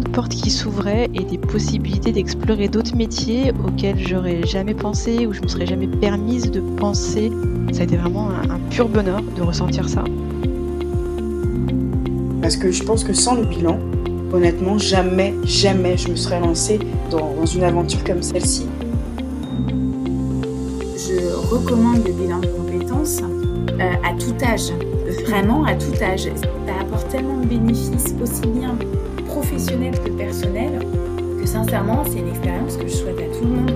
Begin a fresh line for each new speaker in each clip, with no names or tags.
de portes qui s'ouvraient et des possibilités d'explorer d'autres métiers auxquels j'aurais jamais pensé ou je me serais jamais permise de penser. Ça a été vraiment un, pur bonheur de ressentir ça.
Parce que je pense que sans le bilan, honnêtement, jamais, jamais je me serais lancée dans, une aventure comme celle-ci.
Je recommande le bilan de compétences euh, à tout âge, vraiment à tout âge. Ça apporte tellement de bénéfices, aussi bien que que sincèrement, c'est une que je souhaite à tout le monde.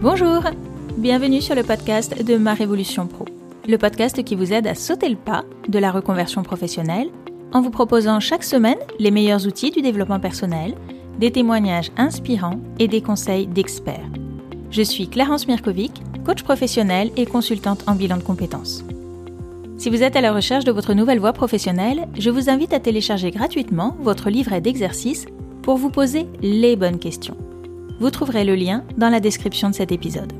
Bonjour, bienvenue sur le podcast de Ma Révolution Pro, le podcast qui vous aide à sauter le pas de la reconversion professionnelle en vous proposant chaque semaine les meilleurs outils du développement personnel, des témoignages inspirants et des conseils d'experts. Je suis Clarence Mirkovic, coach professionnel et consultante en bilan de compétences. Si vous êtes à la recherche de votre nouvelle voie professionnelle, je vous invite à télécharger gratuitement votre livret d'exercices pour vous poser les bonnes questions. Vous trouverez le lien dans la description de cet épisode.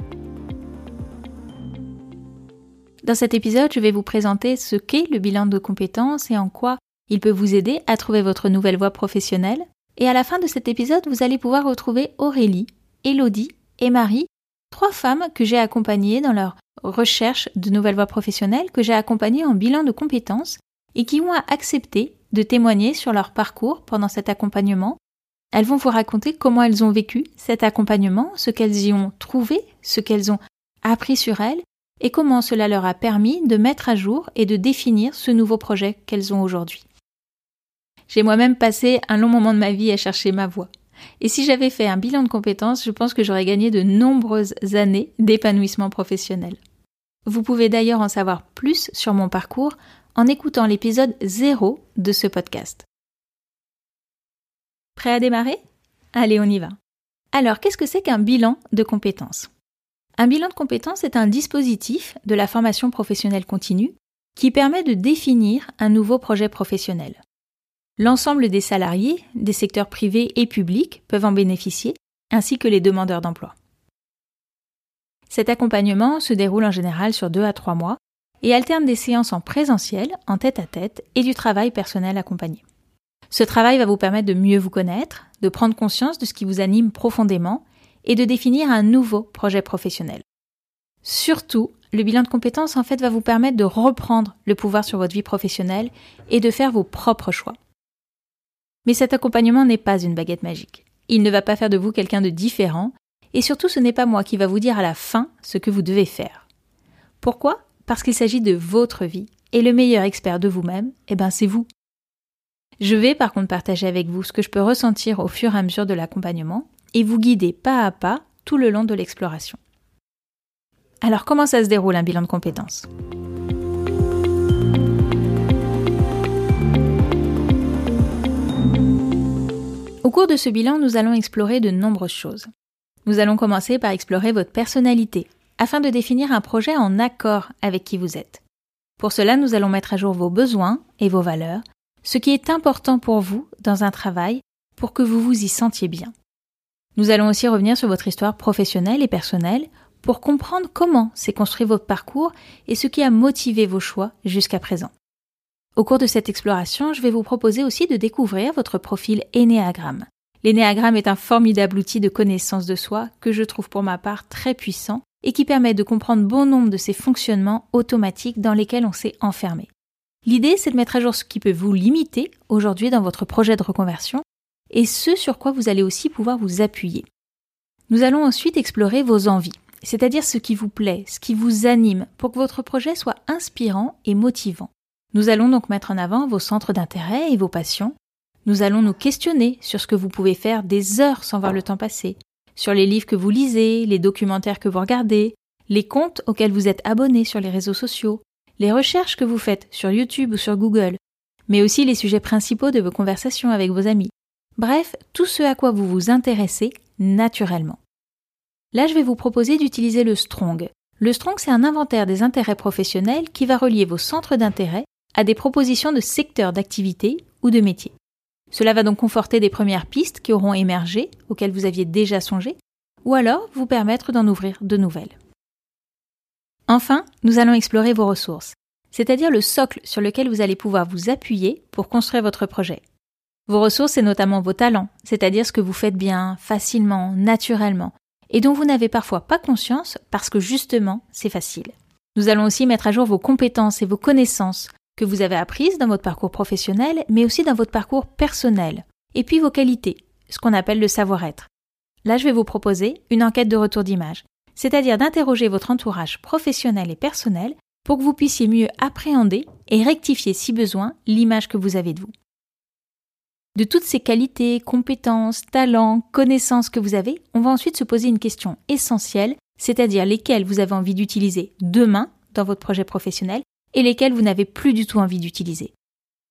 Dans cet épisode, je vais vous présenter ce qu'est le bilan de compétences et en quoi il peut vous aider à trouver votre nouvelle voie professionnelle. Et à la fin de cet épisode, vous allez pouvoir retrouver Aurélie, Elodie et Marie, trois femmes que j'ai accompagnées dans leur recherche de nouvelles voies professionnelles, que j'ai accompagnées en bilan de compétences et qui ont accepté de témoigner sur leur parcours pendant cet accompagnement. Elles vont vous raconter comment elles ont vécu cet accompagnement, ce qu'elles y ont trouvé, ce qu'elles ont appris sur elles et comment cela leur a permis de mettre à jour et de définir ce nouveau projet qu'elles ont aujourd'hui. J'ai moi-même passé un long moment de ma vie à chercher ma voie. Et si j'avais fait un bilan de compétences, je pense que j'aurais gagné de nombreuses années d'épanouissement professionnel. Vous pouvez d'ailleurs en savoir plus sur mon parcours en écoutant l'épisode 0 de ce podcast. Prêt à démarrer? Allez, on y va. Alors, qu'est-ce que c'est qu'un bilan de compétences? Un bilan de compétences est un dispositif de la formation professionnelle continue qui permet de définir un nouveau projet professionnel. L'ensemble des salariés, des secteurs privés et publics peuvent en bénéficier, ainsi que les demandeurs d'emploi. Cet accompagnement se déroule en général sur deux à trois mois et alterne des séances en présentiel, en tête à tête, et du travail personnel accompagné. Ce travail va vous permettre de mieux vous connaître, de prendre conscience de ce qui vous anime profondément et de définir un nouveau projet professionnel. Surtout, le bilan de compétences en fait va vous permettre de reprendre le pouvoir sur votre vie professionnelle et de faire vos propres choix. Mais cet accompagnement n'est pas une baguette magique. Il ne va pas faire de vous quelqu'un de différent, et surtout ce n'est pas moi qui va vous dire à la fin ce que vous devez faire. Pourquoi? Parce qu'il s'agit de votre vie, et le meilleur expert de vous-même, eh ben c'est vous. Je vais par contre partager avec vous ce que je peux ressentir au fur et à mesure de l'accompagnement, et vous guider pas à pas tout le long de l'exploration. Alors comment ça se déroule un bilan de compétences? Au cours de ce bilan, nous allons explorer de nombreuses choses. Nous allons commencer par explorer votre personnalité, afin de définir un projet en accord avec qui vous êtes. Pour cela, nous allons mettre à jour vos besoins et vos valeurs, ce qui est important pour vous dans un travail pour que vous vous y sentiez bien. Nous allons aussi revenir sur votre histoire professionnelle et personnelle pour comprendre comment s'est construit votre parcours et ce qui a motivé vos choix jusqu'à présent. Au cours de cette exploration, je vais vous proposer aussi de découvrir votre profil énéagramme. L'énéagramme est un formidable outil de connaissance de soi que je trouve pour ma part très puissant et qui permet de comprendre bon nombre de ces fonctionnements automatiques dans lesquels on s'est enfermé. L'idée, c'est de mettre à jour ce qui peut vous limiter aujourd'hui dans votre projet de reconversion et ce sur quoi vous allez aussi pouvoir vous appuyer. Nous allons ensuite explorer vos envies, c'est-à-dire ce qui vous plaît, ce qui vous anime, pour que votre projet soit inspirant et motivant. Nous allons donc mettre en avant vos centres d'intérêt et vos passions. Nous allons nous questionner sur ce que vous pouvez faire des heures sans voir le temps passer, sur les livres que vous lisez, les documentaires que vous regardez, les comptes auxquels vous êtes abonné sur les réseaux sociaux, les recherches que vous faites sur YouTube ou sur Google, mais aussi les sujets principaux de vos conversations avec vos amis. Bref, tout ce à quoi vous vous intéressez naturellement. Là, je vais vous proposer d'utiliser le Strong. Le Strong, c'est un inventaire des intérêts professionnels qui va relier vos centres d'intérêt à des propositions de secteurs d'activité ou de métiers. Cela va donc conforter des premières pistes qui auront émergé, auxquelles vous aviez déjà songé, ou alors vous permettre d'en ouvrir de nouvelles. Enfin, nous allons explorer vos ressources, c'est-à-dire le socle sur lequel vous allez pouvoir vous appuyer pour construire votre projet. Vos ressources, c'est notamment vos talents, c'est-à-dire ce que vous faites bien, facilement, naturellement, et dont vous n'avez parfois pas conscience parce que justement, c'est facile. Nous allons aussi mettre à jour vos compétences et vos connaissances que vous avez apprises dans votre parcours professionnel, mais aussi dans votre parcours personnel, et puis vos qualités, ce qu'on appelle le savoir-être. Là, je vais vous proposer une enquête de retour d'image, c'est-à-dire d'interroger votre entourage professionnel et personnel pour que vous puissiez mieux appréhender et rectifier si besoin l'image que vous avez de vous. De toutes ces qualités, compétences, talents, connaissances que vous avez, on va ensuite se poser une question essentielle, c'est-à-dire lesquelles vous avez envie d'utiliser demain dans votre projet professionnel et lesquelles vous n'avez plus du tout envie d'utiliser.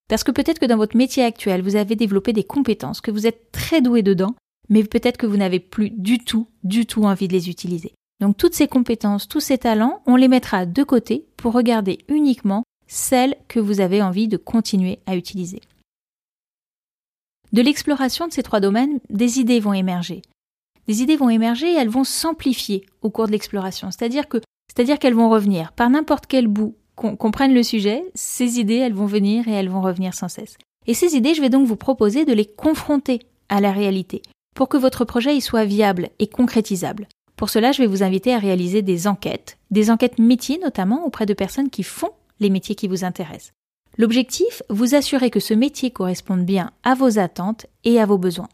Parce que peut-être que dans votre métier actuel, vous avez développé des compétences, que vous êtes très doué dedans, mais peut-être que vous n'avez plus du tout, du tout envie de les utiliser. Donc toutes ces compétences, tous ces talents, on les mettra de côté pour regarder uniquement celles que vous avez envie de continuer à utiliser. De l'exploration de ces trois domaines, des idées vont émerger. Des idées vont émerger et elles vont s'amplifier au cours de l'exploration. C'est-à-dire que, c'est-à-dire qu'elles vont revenir par n'importe quel bout qu'on prenne le sujet, ces idées, elles vont venir et elles vont revenir sans cesse. Et ces idées, je vais donc vous proposer de les confronter à la réalité pour que votre projet y soit viable et concrétisable. Pour cela, je vais vous inviter à réaliser des enquêtes, des enquêtes métiers notamment auprès de personnes qui font les métiers qui vous intéressent. L'objectif, vous assurer que ce métier corresponde bien à vos attentes et à vos besoins.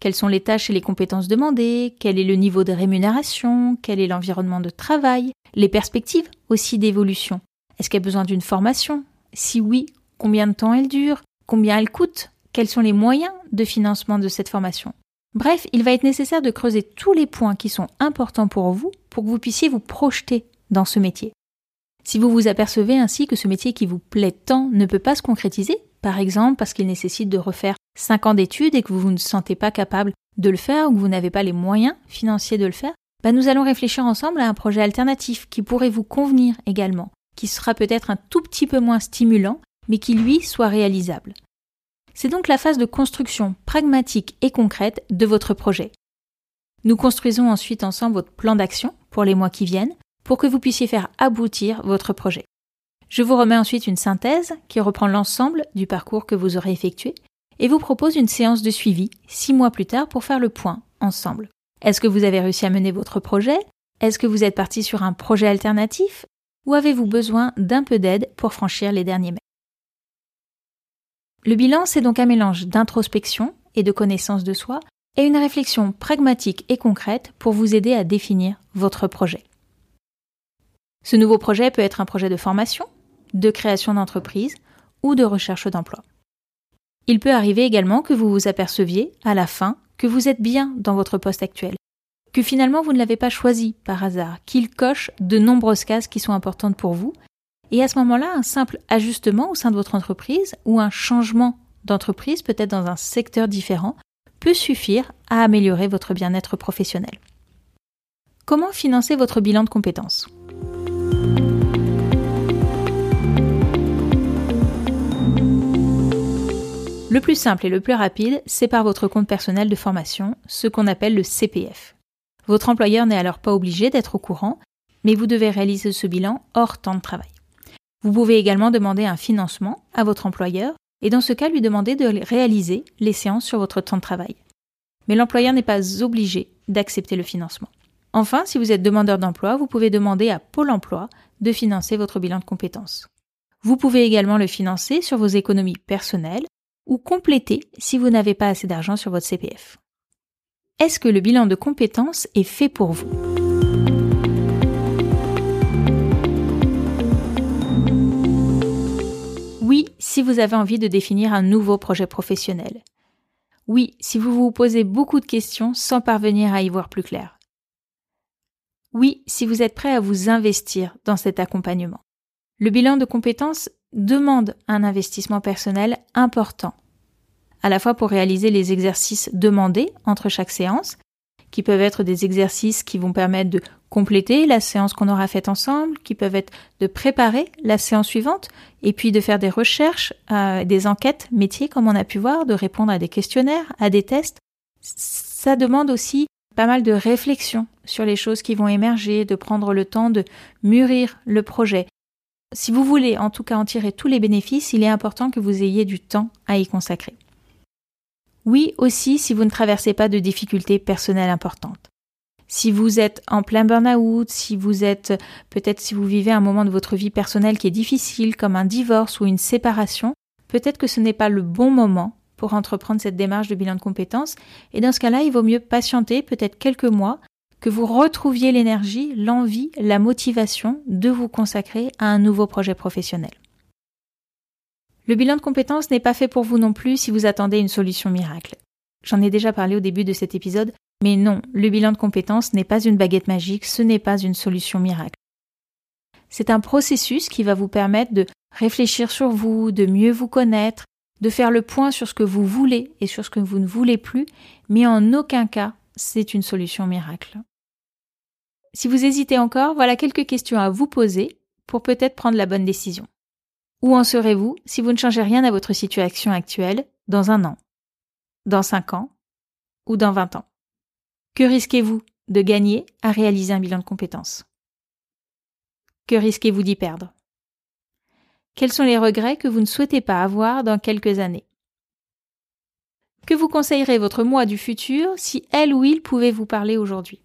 Quelles sont les tâches et les compétences demandées? Quel est le niveau de rémunération? Quel est l'environnement de travail? Les perspectives aussi d'évolution. Est-ce qu'il y a besoin d'une formation? Si oui, combien de temps elle dure? Combien elle coûte? Quels sont les moyens de financement de cette formation? Bref, il va être nécessaire de creuser tous les points qui sont importants pour vous pour que vous puissiez vous projeter dans ce métier. Si vous vous apercevez ainsi que ce métier qui vous plaît tant ne peut pas se concrétiser, par exemple parce qu'il nécessite de refaire 5 ans d'études et que vous ne sentez pas capable de le faire ou que vous n'avez pas les moyens financiers de le faire, bah nous allons réfléchir ensemble à un projet alternatif qui pourrait vous convenir également, qui sera peut-être un tout petit peu moins stimulant, mais qui lui soit réalisable. C'est donc la phase de construction pragmatique et concrète de votre projet. Nous construisons ensuite ensemble votre plan d'action pour les mois qui viennent, pour que vous puissiez faire aboutir votre projet. Je vous remets ensuite une synthèse qui reprend l'ensemble du parcours que vous aurez effectué et vous propose une séance de suivi six mois plus tard pour faire le point ensemble. Est-ce que vous avez réussi à mener votre projet? Est-ce que vous êtes parti sur un projet alternatif? Ou avez-vous besoin d'un peu d'aide pour franchir les derniers mètres? Le bilan, c'est donc un mélange d'introspection et de connaissance de soi et une réflexion pragmatique et concrète pour vous aider à définir votre projet. Ce nouveau projet peut être un projet de formation, de création d'entreprise ou de recherche d'emploi. Il peut arriver également que vous vous aperceviez, à la fin, que vous êtes bien dans votre poste actuel, que finalement vous ne l'avez pas choisi par hasard, qu'il coche de nombreuses cases qui sont importantes pour vous, et à ce moment-là, un simple ajustement au sein de votre entreprise ou un changement d'entreprise, peut-être dans un secteur différent, peut suffire à améliorer votre bien-être professionnel. Comment financer votre bilan de compétences? Le plus simple et le plus rapide, c'est par votre compte personnel de formation, ce qu'on appelle le CPF. Votre employeur n'est alors pas obligé d'être au courant, mais vous devez réaliser ce bilan hors temps de travail. Vous pouvez également demander un financement à votre employeur et dans ce cas lui demander de réaliser les séances sur votre temps de travail. Mais l'employeur n'est pas obligé d'accepter le financement. Enfin, si vous êtes demandeur d'emploi, vous pouvez demander à Pôle Emploi de financer votre bilan de compétences. Vous pouvez également le financer sur vos économies personnelles ou compléter si vous n'avez pas assez d'argent sur votre CPF. Est-ce que le bilan de compétences est fait pour vous? Oui, si vous avez envie de définir un nouveau projet professionnel. Oui, si vous vous posez beaucoup de questions sans parvenir à y voir plus clair. Oui, si vous êtes prêt à vous investir dans cet accompagnement. Le bilan de compétences demande un investissement personnel important, à la fois pour réaliser les exercices demandés entre chaque séance, qui peuvent être des exercices qui vont permettre de compléter la séance qu'on aura faite ensemble, qui peuvent être de préparer la séance suivante, et puis de faire des recherches, euh, des enquêtes métiers comme on a pu voir, de répondre à des questionnaires, à des tests. Ça demande aussi pas mal de réflexion sur les choses qui vont émerger, de prendre le temps de mûrir le projet, si vous voulez en tout cas en tirer tous les bénéfices, il est important que vous ayez du temps à y consacrer. Oui aussi si vous ne traversez pas de difficultés personnelles importantes. Si vous êtes en plein burn-out, si vous êtes peut-être si vous vivez un moment de votre vie personnelle qui est difficile comme un divorce ou une séparation, peut-être que ce n'est pas le bon moment pour entreprendre cette démarche de bilan de compétences et dans ce cas-là, il vaut mieux patienter peut-être quelques mois que vous retrouviez l'énergie, l'envie, la motivation de vous consacrer à un nouveau projet professionnel. Le bilan de compétences n'est pas fait pour vous non plus si vous attendez une solution miracle. J'en ai déjà parlé au début de cet épisode, mais non, le bilan de compétences n'est pas une baguette magique, ce n'est pas une solution miracle. C'est un processus qui va vous permettre de réfléchir sur vous, de mieux vous connaître, de faire le point sur ce que vous voulez et sur ce que vous ne voulez plus, mais en aucun cas c'est une solution miracle. Si vous hésitez encore, voilà quelques questions à vous poser pour peut-être prendre la bonne décision. Où en serez-vous si vous ne changez rien à votre situation actuelle dans un an, dans cinq ans ou dans vingt ans? Que risquez-vous de gagner à réaliser un bilan de compétences? Que risquez-vous d'y perdre? Quels sont les regrets que vous ne souhaitez pas avoir dans quelques années? Que vous conseillerez votre moi du futur si elle ou il pouvait vous parler aujourd'hui?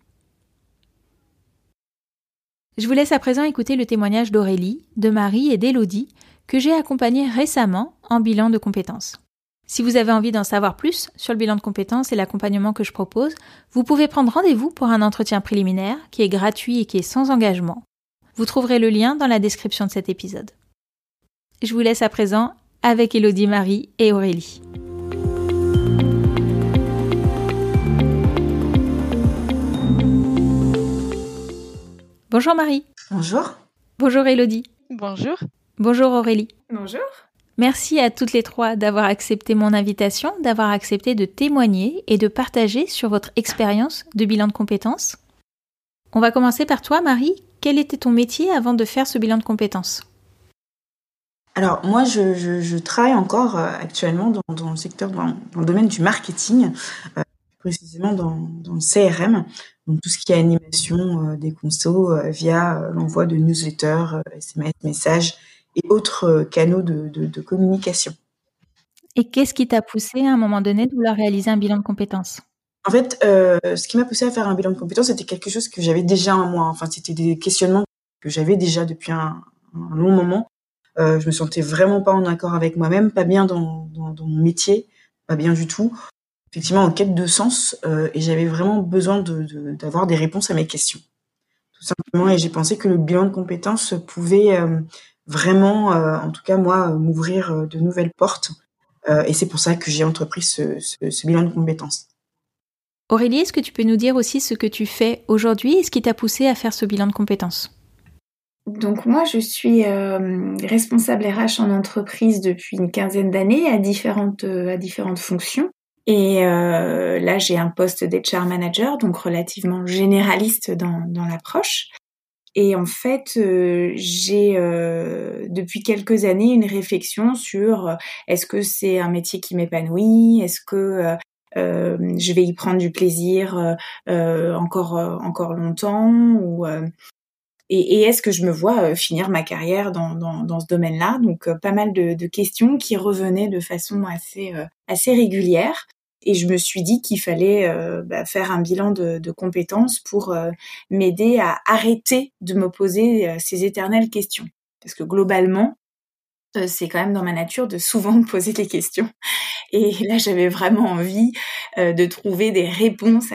Je vous laisse à présent écouter le témoignage d'Aurélie, de Marie et d'Élodie que j'ai accompagné récemment en bilan de compétences. Si vous avez envie d'en savoir plus sur le bilan de compétences et l'accompagnement que je propose, vous pouvez prendre rendez-vous pour un entretien préliminaire qui est gratuit et qui est sans engagement. Vous trouverez le lien dans la description de cet épisode. Je vous laisse à présent avec Élodie Marie et Aurélie. Bonjour Marie.
Bonjour.
Bonjour Elodie.
Bonjour.
Bonjour Aurélie.
Bonjour.
Merci à toutes les trois d'avoir accepté mon invitation, d'avoir accepté de témoigner et de partager sur votre expérience de bilan de compétences. On va commencer par toi Marie. Quel était ton métier avant de faire ce bilan de compétences?
Alors moi, je, travaille encore euh, actuellement dans, le secteur, dans, le domaine du marketing, euh, précisément dans, le CRM, donc tout ce qui est animation euh, des consos euh, via euh, l'envoi de newsletters, SMS, messages et autres canaux de, communication.
Et qu'est-ce qui t'a poussé à un moment donné de vouloir réaliser un bilan de compétences?
En fait, ce qui m'a poussé à faire un bilan de compétences, c'était quelque chose que j'avais déjà en moi. Enfin, c'était des questionnements que j'avais déjà depuis un, long moment. je me sentais vraiment pas en accord avec moi-même, pas bien dans, dans mon métier, pas bien du tout effectivement en quête de sens euh, et j'avais vraiment besoin d'avoir des réponses à mes questions. Tout simplement, et j'ai pensé que le bilan de compétences pouvait euh, vraiment, euh, en tout cas moi, m'ouvrir de nouvelles portes. et c'est pour ça que j'ai entrepris ce, ce, bilan de compétences.
Aurélie, est-ce que tu peux nous dire aussi ce que tu fais aujourd'hui et ce qui t'a poussé à faire ce bilan de compétences?
Donc moi, je suis responsable RH en entreprise depuis une quinzaine d'années à différentes à différentes fonctions. Et euh, là, j'ai un poste d'HR manager, donc relativement généraliste dans, dans l'approche. Et en fait, euh, j'ai euh, depuis quelques années une réflexion sur euh, est-ce que c'est un métier qui m'épanouit, est-ce que je vais y prendre du plaisir encore encore longtemps? Et, est-ce que je me vois finir ma carrière dans, dans, dans ce domaine-là? Donc pas mal de, de, questions qui revenaient de façon assez assez régulière. Et je me suis dit qu'il fallait euh, bah, faire un bilan de, compétences pour euh, m'aider à arrêter de me poser euh, ces éternelles questions. Parce que globalement, c'est quand même dans ma nature de souvent me poser des questions. Et là, j'avais vraiment envie de trouver des réponses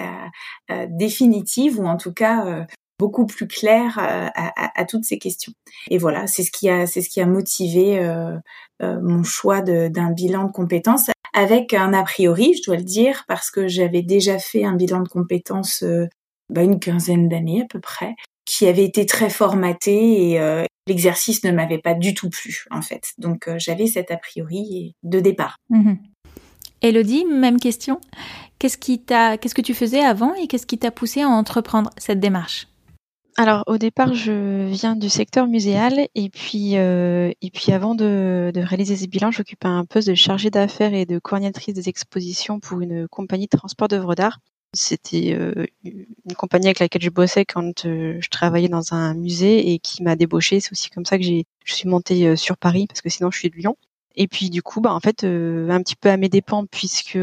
définitives ou en tout cas beaucoup plus claires à, toutes ces questions. Et voilà, c'est ce qui a motivé mon choix d'un bilan de compétences avec un a priori, je dois le dire, parce que j'avais déjà fait un bilan de compétences euh, bah, une quinzaine d'années à peu près, qui avait été très formaté et euh, l'exercice ne m'avait pas du tout plu en fait. Donc euh, j'avais cet a priori de départ.
Mhm. Elodie, même question? Qu'est-ce qui t'a, qu'est-ce que tu faisais avant et qu'est-ce qui t'a poussé à entreprendre cette démarche?
Alors au départ, je viens du secteur muséal et puis euh, et puis avant de, de réaliser ces bilans, j'occupais un poste de chargée d'affaires et de coordinatrice des expositions pour une compagnie de transport d'œuvres d'art. C'était euh, une compagnie avec laquelle je bossais quand euh, je travaillais dans un musée et qui m'a débauchée. C'est aussi comme ça que j'ai je suis montée sur Paris parce que sinon je suis de Lyon. Et puis du coup, bah en fait, un petit peu à mes dépens, puisque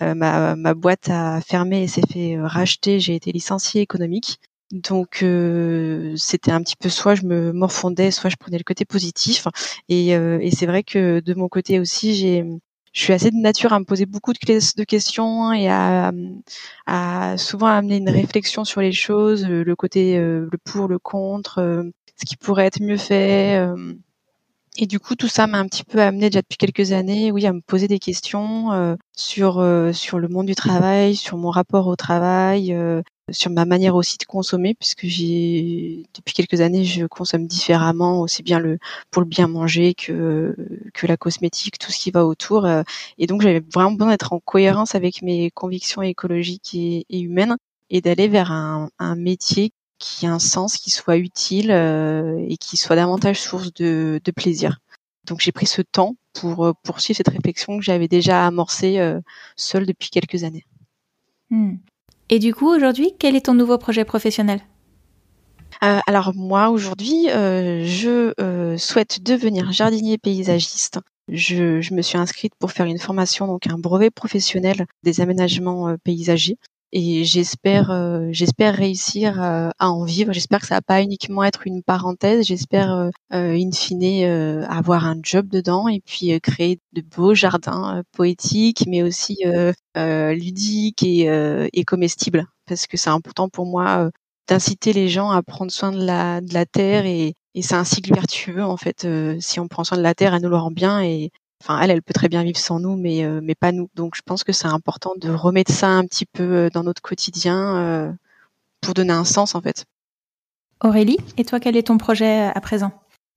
ma, ma boîte a fermé et s'est fait racheter, j'ai été licenciée économique. Donc c'était un petit peu soit je me morfondais, soit je prenais le côté positif. Et, et c'est vrai que de mon côté aussi, j'ai je suis assez de nature à me poser beaucoup de, questions et à, souvent amener une réflexion sur les choses, le côté le pour, le contre, ce qui pourrait être mieux fait. Et du coup, tout ça m'a un petit peu amené déjà depuis quelques années, oui, à me poser des questions euh, sur euh, sur le monde du travail, sur mon rapport au travail, euh, sur ma manière aussi de consommer, puisque j'ai depuis quelques années, je consomme différemment, aussi bien le pour le bien manger que que la cosmétique, tout ce qui va autour. et donc, j'avais vraiment besoin d'être en cohérence avec mes convictions écologiques et, humaines et d'aller vers un, un métier qui ait un sens, qui soit utile euh, et qui soit davantage source de, de plaisir. Donc j'ai pris ce temps pour euh, poursuivre cette réflexion que j'avais déjà amorcée euh, seule depuis quelques années.
Hmm. Et du coup, aujourd'hui, quel est ton nouveau projet professionnel?
Euh, alors moi aujourd'hui, euh, je euh, souhaite devenir jardinier paysagiste. Je, je, me suis inscrite pour faire une formation, donc un brevet professionnel des aménagements paysagers et j'espère euh, j'espère réussir euh, à en vivre. J'espère que ça va pas uniquement être une parenthèse. J'espère euh, in fine avoir un job dedans et puis créer de beaux jardins poétiques mais aussi ludiques et, et comestibles. Parce que c'est important pour moi d'inciter les gens à prendre soin de la de la terre et, et c'est un cycle vertueux en fait si on prend soin de la terre elle nous le rend bien et enfin elle, elle peut très bien vivre sans nous, mais euh, mais pas nous. Donc je pense que c'est important de remettre ça un petit peu euh, dans notre quotidien euh, pour donner un sens en fait.
Aurélie, et toi quel est ton projet à présent?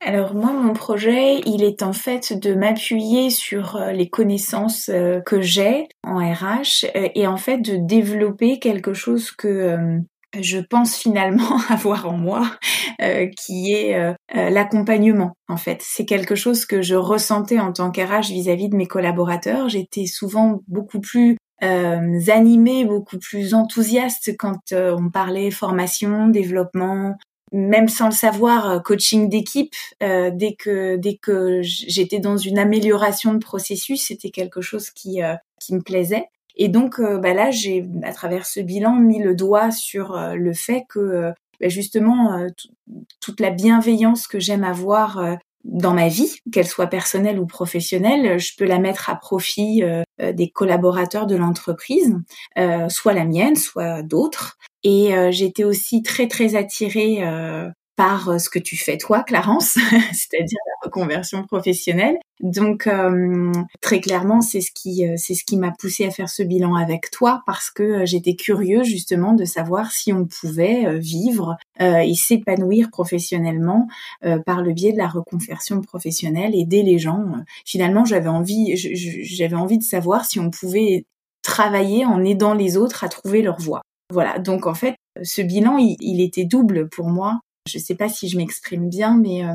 Alors moi, mon projet, il est en fait de m'appuyer sur les connaissances que j'ai en RH et en fait de développer quelque chose que je pense finalement avoir en moi, euh, qui est euh, euh, l'accompagnement. En fait, c'est quelque chose que je ressentais en tant qu'RH vis-à-vis de mes collaborateurs. J'étais souvent beaucoup plus animée, beaucoup plus enthousiaste quand on parlait formation, développement, même sans le savoir, coaching d'équipe. dès que dès que j'étais dans une amélioration de processus, c'était quelque chose qui qui me plaisait. Et donc euh, bah là, j'ai à travers ce bilan mis le doigt sur euh, le fait que euh, bah, justement toute la bienveillance que j'aime avoir dans ma vie, qu'elle soit personnelle ou professionnelle, je peux la mettre à profit des collaborateurs de l'entreprise, soit la mienne, soit d'autres. Et j'étais aussi très très attirée par ce que tu fais toi, Clarence, c'est-à-dire reconversion professionnelle. Donc euh, très clairement, c'est ce qui euh, c'est ce qui m'a poussé à faire ce bilan avec toi parce que j'étais curieuse justement de savoir si on pouvait vivre et s'épanouir professionnellement par le biais de la reconversion professionnelle, aider les gens. Finalement, j'avais envie j'avais envie de savoir si on pouvait travailler en aidant les autres à trouver leur voie. Voilà, donc en fait, ce bilan, il était double pour moi je ne sais pas si je m'exprime bien, mais euh,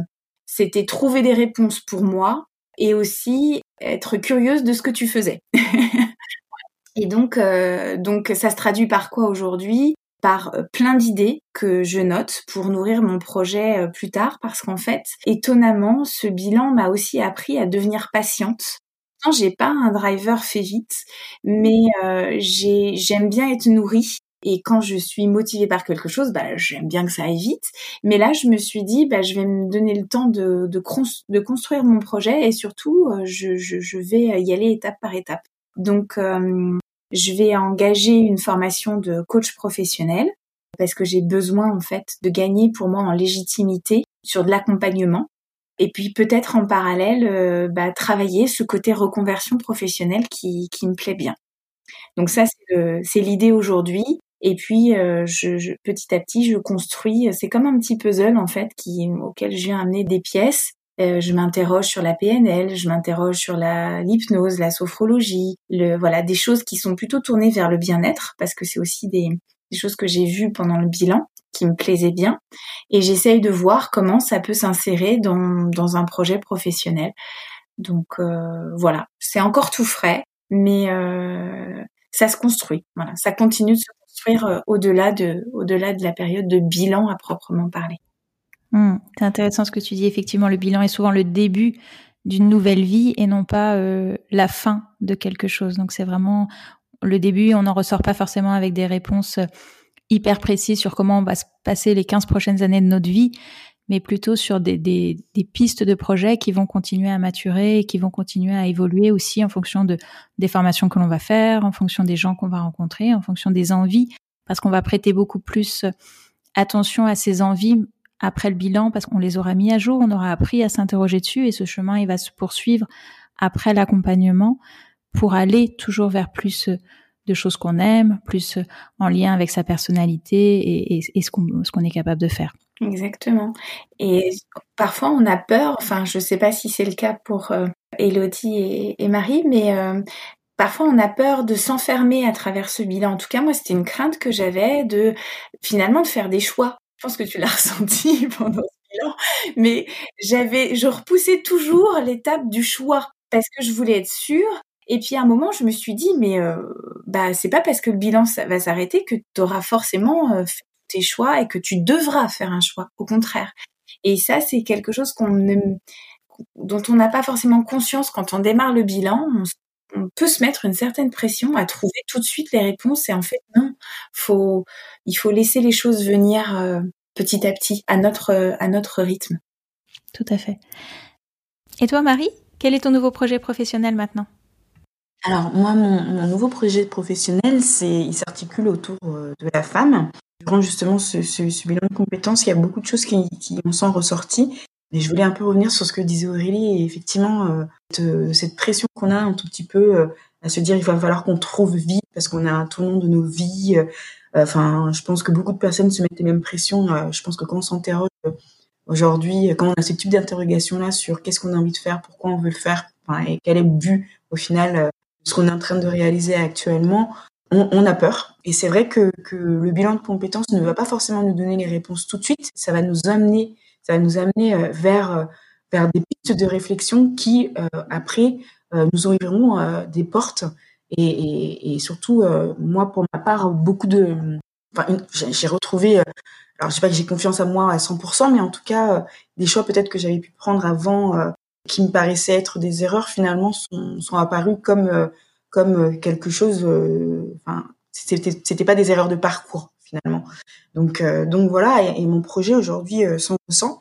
c'était trouver des réponses pour moi et aussi être curieuse de ce que tu faisais. et donc, euh, donc ça se traduit par quoi aujourd'hui? Par euh, plein d'idées que je note pour nourrir mon projet plus tard, parce qu'en fait, étonnamment, ce bilan m'a aussi appris à devenir patiente. Non, j'ai pas un driver fait vite, mais j'aime bien être nourrie et quand je suis motivée par quelque chose, bah, j'aime bien que ça aille vite. Mais là, je me suis dit, bah, je vais me donner le temps de, de, de construire mon projet et surtout, euh, je, je, je, vais y aller étape par étape. Donc, euh, je vais engager une formation de coach professionnel parce que j'ai besoin en fait de gagner pour moi en légitimité sur de l'accompagnement. Et puis peut-être en parallèle, euh, bah, travailler ce côté reconversion professionnelle qui, qui me plaît bien. Donc ça, c'est l'idée aujourd'hui. Et puis, euh, je, petit à petit, je construis. C'est comme un petit puzzle en fait, qui auquel je viens amener des pièces. Euh, je m'interroge sur la PNL, je m'interroge sur la l'hypnose, la sophrologie, le voilà des choses qui sont plutôt tournées vers le bien-être parce que c'est aussi des, des choses que j'ai vues pendant le bilan qui me plaisaient bien et j'essaye de voir comment ça peut s'insérer dans dans un projet professionnel. Donc euh, voilà, c'est encore tout frais, mais euh, ça se construit. Voilà, ça continue de se euh, au-delà de, la période de bilan à proprement parler.
Hmm, c'est intéressant ce que tu dis. Effectivement, le bilan est souvent le début d'une nouvelle vie et non pas la fin de quelque chose. Donc c'est vraiment le début, on n'en ressort pas forcément avec des réponses hyper précises sur comment on va se passer les 15 prochaines années de notre vie, mais plutôt sur des, des, des, pistes de projets qui vont continuer à maturer et qui vont continuer à évoluer aussi en fonction de, des formations que l'on va faire, en fonction des gens qu'on va rencontrer, en fonction des envies, parce qu'on va prêter beaucoup plus attention à ces envies après le bilan, parce qu'on les aura mis à jour, on aura appris à s'interroger dessus et ce chemin, il va se poursuivre après l'accompagnement pour aller toujours vers plus de choses qu'on aime, plus en lien avec sa personnalité et ce qu'on est capable de faire.
Exactement. Et parfois on a peur, enfin je ne sais pas si c'est le cas pour euh, Elodie et, Marie, mais euh, parfois on a peur de s'enfermer à travers ce bilan. En tout cas, moi c'était une crainte que j'avais de finalement de faire des choix. Je pense que tu l'as ressenti pendant ce bilan, mais j'avais, je repoussais toujours l'étape du choix parce que je voulais être sûre. Et puis à un moment, je me suis dit, mais euh, bah c'est pas parce que le bilan va s'arrêter que tu auras forcément euh, tes choix et que tu devras faire un choix. Au contraire. Et ça, c'est quelque chose qu'on dont on n'a pas forcément conscience quand on démarre le bilan. On, peut se mettre une certaine pression à trouver tout de suite les réponses et en fait non, faut il faut laisser les choses venir euh, petit à petit à notre à notre rythme.
Tout à fait. Et toi Marie, quel est ton nouveau projet professionnel maintenant?
Alors moi, mon, nouveau projet professionnel, c'est, il s'articule autour euh, de la femme. Justement ce, bilan de compétences, il y a beaucoup de choses qui, en sont ressorties. Mais je voulais un peu revenir sur ce que disait Aurélie et effectivement euh, cette pression qu'on a un tout petit peu euh, à se dire il va falloir qu'on trouve vie parce qu'on a un tournant de nos vies. Enfin, je pense que beaucoup de personnes se mettent les mêmes pressions. je pense que quand on s'interroge aujourd'hui, quand on a ce type d'interrogation là sur qu'est-ce qu'on a envie de faire, pourquoi on veut le faire, et quel est le but au final ce qu'on est en train de réaliser actuellement, on, a peur. Et c'est vrai que, le bilan de compétences ne va pas forcément nous donner les réponses tout de suite. Ça va nous amener, ça va nous amener euh, vers euh, vers des pistes de réflexion qui euh, après nous ouvriront des portes. Et, surtout, moi, pour ma part, beaucoup de, j'ai retrouvé. alors, je sais pas que j'ai confiance à moi à 100%, mais en tout cas, des choix peut-être que j'avais pu prendre avant qui me paraissaient être des erreurs finalement sont, sont apparues comme euh, comme euh, quelque chose euh, enfin c'était c'était pas des erreurs de parcours finalement. Donc donc voilà et, mon projet aujourd'hui 100%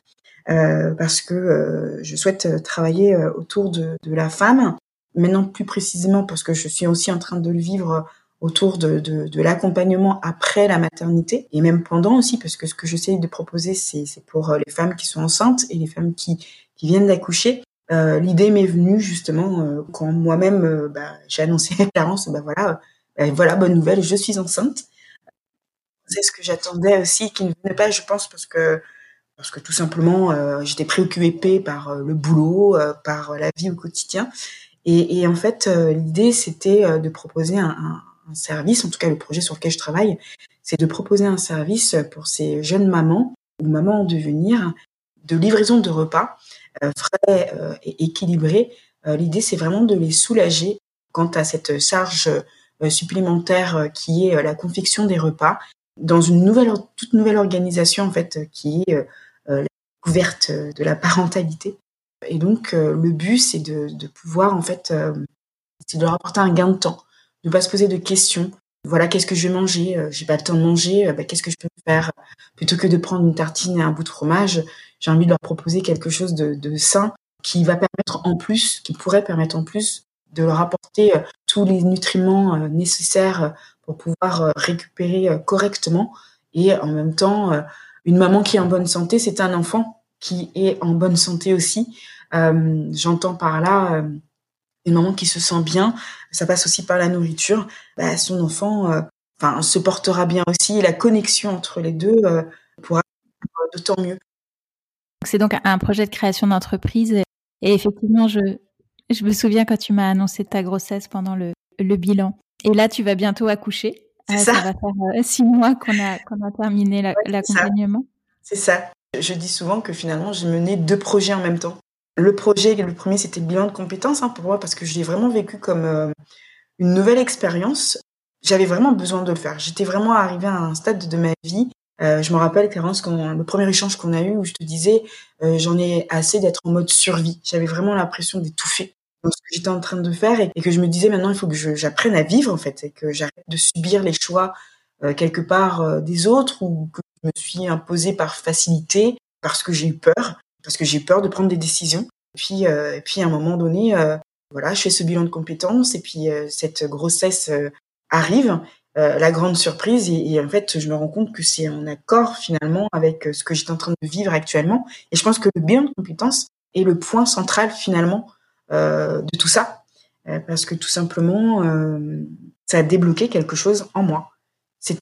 euh, parce que je souhaite travailler autour de, de la femme. Maintenant plus précisément parce que je suis aussi en train de le vivre autour de, de, de l'accompagnement après la maternité et même pendant aussi parce que ce que j'essaie de proposer c'est pour les femmes qui sont enceintes et les femmes qui, qui viennent d'accoucher euh, l'idée m'est venue justement euh, quand moi-même euh, bah, j'ai annoncé à Clarence, bah voilà, bah, voilà bonne nouvelle, je suis enceinte. C'est ce que j'attendais aussi, qui ne venait pas, je pense, parce que parce que tout simplement j'étais préoccupée par le boulot, par la vie au quotidien. Et, et en fait, l'idée c'était de proposer un, un, un, service, en tout cas le projet sur lequel je travaille, c'est de proposer un service pour ces jeunes mamans ou mamans en devenir de livraison de repas euh, frais euh, et équilibrés. Euh, l'idée, c'est vraiment de les soulager quant à cette charge supplémentaire qui est la confection des repas dans une nouvelle, toute nouvelle organisation en fait qui est la couverte de la parentalité. Et donc le but c'est de, pouvoir en fait c'est de leur apporter un gain de temps, de pas se poser de questions. Voilà, qu'est-ce que je vais manger? J'ai pas le temps de manger. Bah, qu'est-ce que je peux faire? Plutôt que de prendre une tartine et un bout de fromage, j'ai envie de leur proposer quelque chose de, de sain qui va permettre en plus, qui pourrait permettre en plus de leur apporter euh, tous les nutriments euh, nécessaires euh, pour pouvoir récupérer correctement. Et en même temps, une maman qui est en bonne santé, c'est un enfant qui est en bonne santé aussi. J'entends par là une maman qui se sent bien, ça passe aussi par la nourriture. Bah, son enfant, enfin, se portera bien aussi. la connexion entre les deux pourra d'autant mieux.
C'est donc un projet de création d'entreprise. Et effectivement, je, je me souviens quand tu m'as annoncé ta grossesse pendant le, le bilan. Et là, tu vas bientôt accoucher.
C'est ça.
ça. va faire euh, six mois qu'on a, qu'on a terminé l'accompagnement.
c'est ça. Je dis souvent que finalement, j'ai mené deux projets en même temps. Le projet, le premier, c'était le bilan de compétences hein, pour moi, parce que je l'ai vraiment vécu comme euh, une nouvelle expérience. J'avais vraiment besoin de le faire. J'étais vraiment arrivée à un stade de ma vie Euh, je me rappelle, Clarence, quand le premier échange qu'on a eu, où je te disais, euh, j'en ai assez d'être en mode survie. J'avais vraiment l'impression d'étouffer dans ce que j'étais en train de faire et, que je me disais maintenant, il faut que j'apprenne à vivre en fait et que j'arrête de subir les choix euh, quelque part euh, des autres ou que je me suis imposée par facilité parce que j'ai eu peur, parce que j'ai eu peur de prendre des décisions. Et puis, et puis à un moment donné, voilà, je fais ce bilan de compétences et puis cette grossesse arrive euh, la grande surprise et, en fait je me rends compte que c'est en accord finalement avec euh, ce que j'étais en train de vivre actuellement. Et je pense que le bilan de compétences est le point central finalement euh, de tout ça. Parce que tout simplement ça a débloqué quelque chose en moi. C'était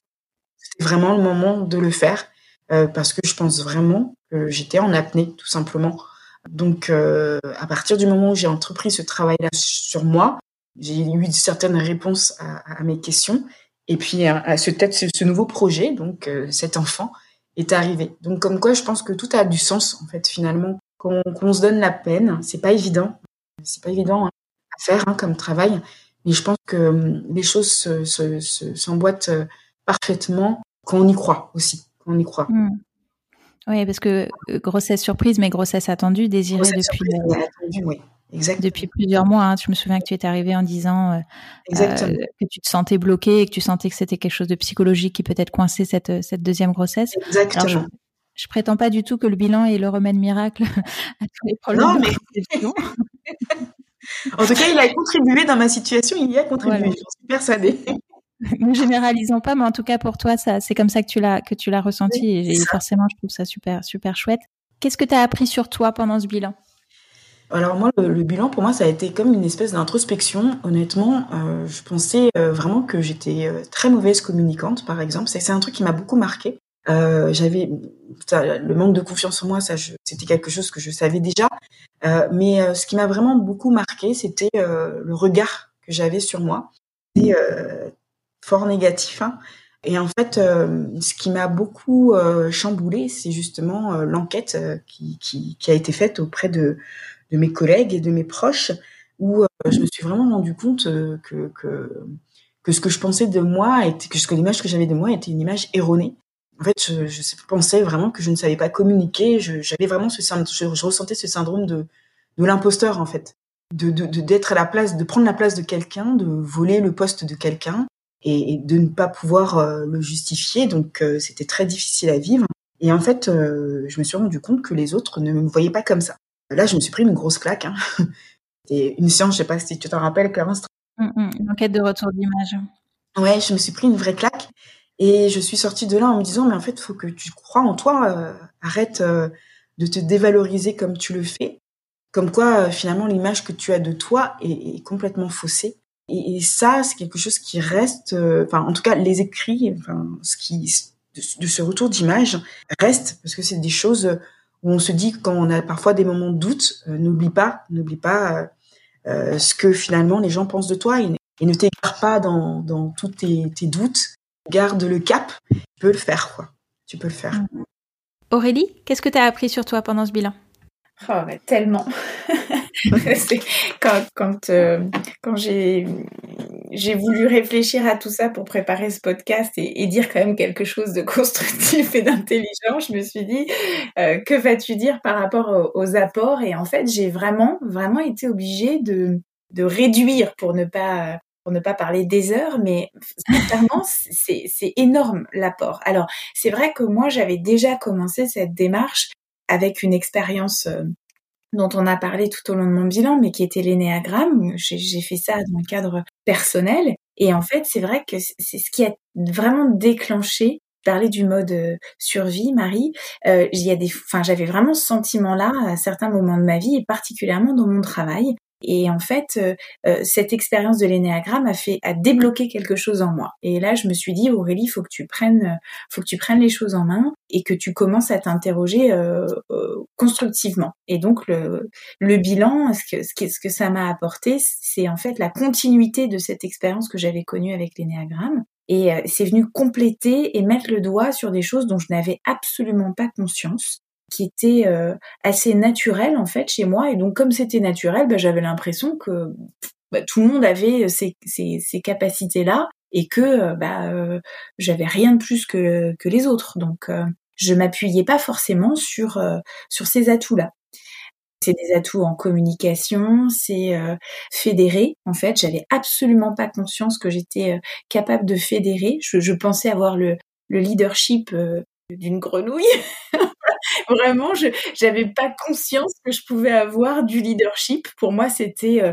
vraiment le moment de le faire parce que je pense vraiment que j'étais en apnée tout simplement. Donc à partir du moment où j'ai entrepris ce travail là sur moi j'ai eu certaines réponses à mes questions et puis, à ce, ce nouveau projet, donc euh, cet enfant, est arrivé. Donc, comme quoi, je pense que tout a du sens, en fait, finalement. Qu'on se donne la peine, c'est pas évident. C'est pas évident hein, à faire hein, comme travail. Mais je pense que hum, les choses s'emboîtent se, se, euh, parfaitement quand on y croit aussi. Quand on y croit.
Mmh. Oui, parce que euh, grossesse surprise, mais grossesse attendue, désirée grossesse depuis.
Surprise, attendue, oui.
Depuis plusieurs mois, hein. je me souviens que tu es arrivée en disant euh, euh, que tu te sentais bloquée et que tu sentais que c'était quelque chose de psychologique qui peut-être coincé cette, cette deuxième grossesse.
Exactement.
je, je, prétends pas du tout que le bilan est le remède miracle à tous les problèmes.
Non, mais... en tout cas, il a contribué dans ma situation, il y a contribué, je suis persuadée.
Ne généralisons pas, mais en tout cas pour toi, ça, c'est comme ça que tu l'as que tu l'as ressenti et, forcément, je trouve ça super super chouette. Qu'est-ce que tu as appris sur toi pendant ce bilan?
Alors moi, le, bilan pour moi, ça a été comme une espèce d'introspection. Honnêtement, euh, je pensais euh, vraiment que j'étais euh, très mauvaise communicante, par exemple. C'est un truc qui m'a beaucoup marqué. Euh, j'avais le manque de confiance en moi, c'était quelque chose que je savais déjà. mais ce qui m'a vraiment beaucoup marqué, c'était le regard que j'avais sur moi. C'était fort négatif. Hein. Et en fait, ce qui m'a beaucoup chamboulé, c'est justement l'enquête qui, a été faite auprès de de mes collègues et de mes proches, où euh, je me suis vraiment rendu compte euh, que, que, que ce que je pensais de moi, était, que, que l'image que j'avais de moi était une image erronée. En fait, je, je, pensais vraiment que je ne savais pas communiquer. J'avais vraiment ce je, ressentais ce syndrome de, de l'imposteur en fait, de d'être à la place, de prendre la place de quelqu'un, de voler le poste de quelqu'un et, de ne pas pouvoir euh, le justifier. Donc c'était très difficile à vivre. Et en fait, je me suis rendu compte que les autres ne me voyaient pas comme ça. Là, je me suis pris une grosse claque. Hein. C'était une séance, je sais pas si tu t'en rappelles, Clarence.
Mmh, mmh, une enquête de retour d'image.
Ouais, je me suis pris une vraie claque. Et je suis sortie de là en me disant, mais en fait, il faut que tu crois en toi. Euh, arrête euh, de te dévaloriser comme tu le fais. Comme quoi, euh, finalement, l'image que tu as de toi est, complètement faussée. Et, ça, c'est quelque chose qui reste, enfin, en tout cas, les écrits, enfin, ce qui, de, de ce retour d'image reste, parce que c'est des choses où on se dit quand on a parfois des moments de doute, euh, n'oublie pas, n'oublie pas euh, euh, ce que finalement les gens pensent de toi et, ne t'égare pas dans, tous tes, tes, doutes. Garde le cap. Tu peux le faire, quoi. Tu peux le faire.
Aurélie, qu'est-ce que tu as appris sur toi pendant ce bilan?
Oh, tellement. quand quand, quand j'ai j'ai voulu réfléchir à tout ça pour préparer ce podcast et, dire quand même quelque chose de constructif et d'intelligent. Je me suis dit, euh, que vas-tu dire par rapport aux, apports? Et en fait, j'ai vraiment, vraiment été obligée de, de réduire pour ne pas pour ne pas parler des heures, mais sincèrement, c'est énorme l'apport. Alors, c'est vrai que moi, j'avais déjà commencé cette démarche avec une expérience euh, dont on a parlé tout au long de mon bilan, mais qui était l'énéagramme. J'ai fait ça dans le cadre personnel. Et en fait, c'est vrai que c'est ce qui a vraiment déclenché parler du mode euh, survie, Marie, euh, y a des, enfin, j'avais vraiment ce sentiment-là à certains moments de ma vie et particulièrement dans mon travail. Et en fait, euh, euh, cette expérience de l'énéagramme a fait a débloqué quelque chose en moi. Et là, je me suis dit Aurélie, faut que tu prennes, euh, faut que tu prennes les choses en main et que tu commences à t'interroger euh, constructivement. Et donc le, le bilan, ce que, ce que, ce que ça m'a apporté, c'est en fait la continuité de cette expérience que j'avais connue avec l'énéagramme. Et c'est venu compléter et mettre le doigt sur des choses dont je n'avais absolument pas conscience qui était euh, assez naturel en fait chez moi et donc comme c'était naturel bah, j'avais l'impression que bah, tout le monde avait ces, ces, ces capacités là et que bah j'avais rien de plus que que les autres. Donc je m'appuyais pas forcément sur sur ces atouts-là. C'est des atouts en communication, c'est fédérer. En fait, j'avais absolument pas conscience que j'étais capable de fédérer. Je, je, pensais avoir le, le leadership d'une grenouille. Vraiment, je n'avais pas conscience que je pouvais avoir du leadership. Pour moi, c'était euh,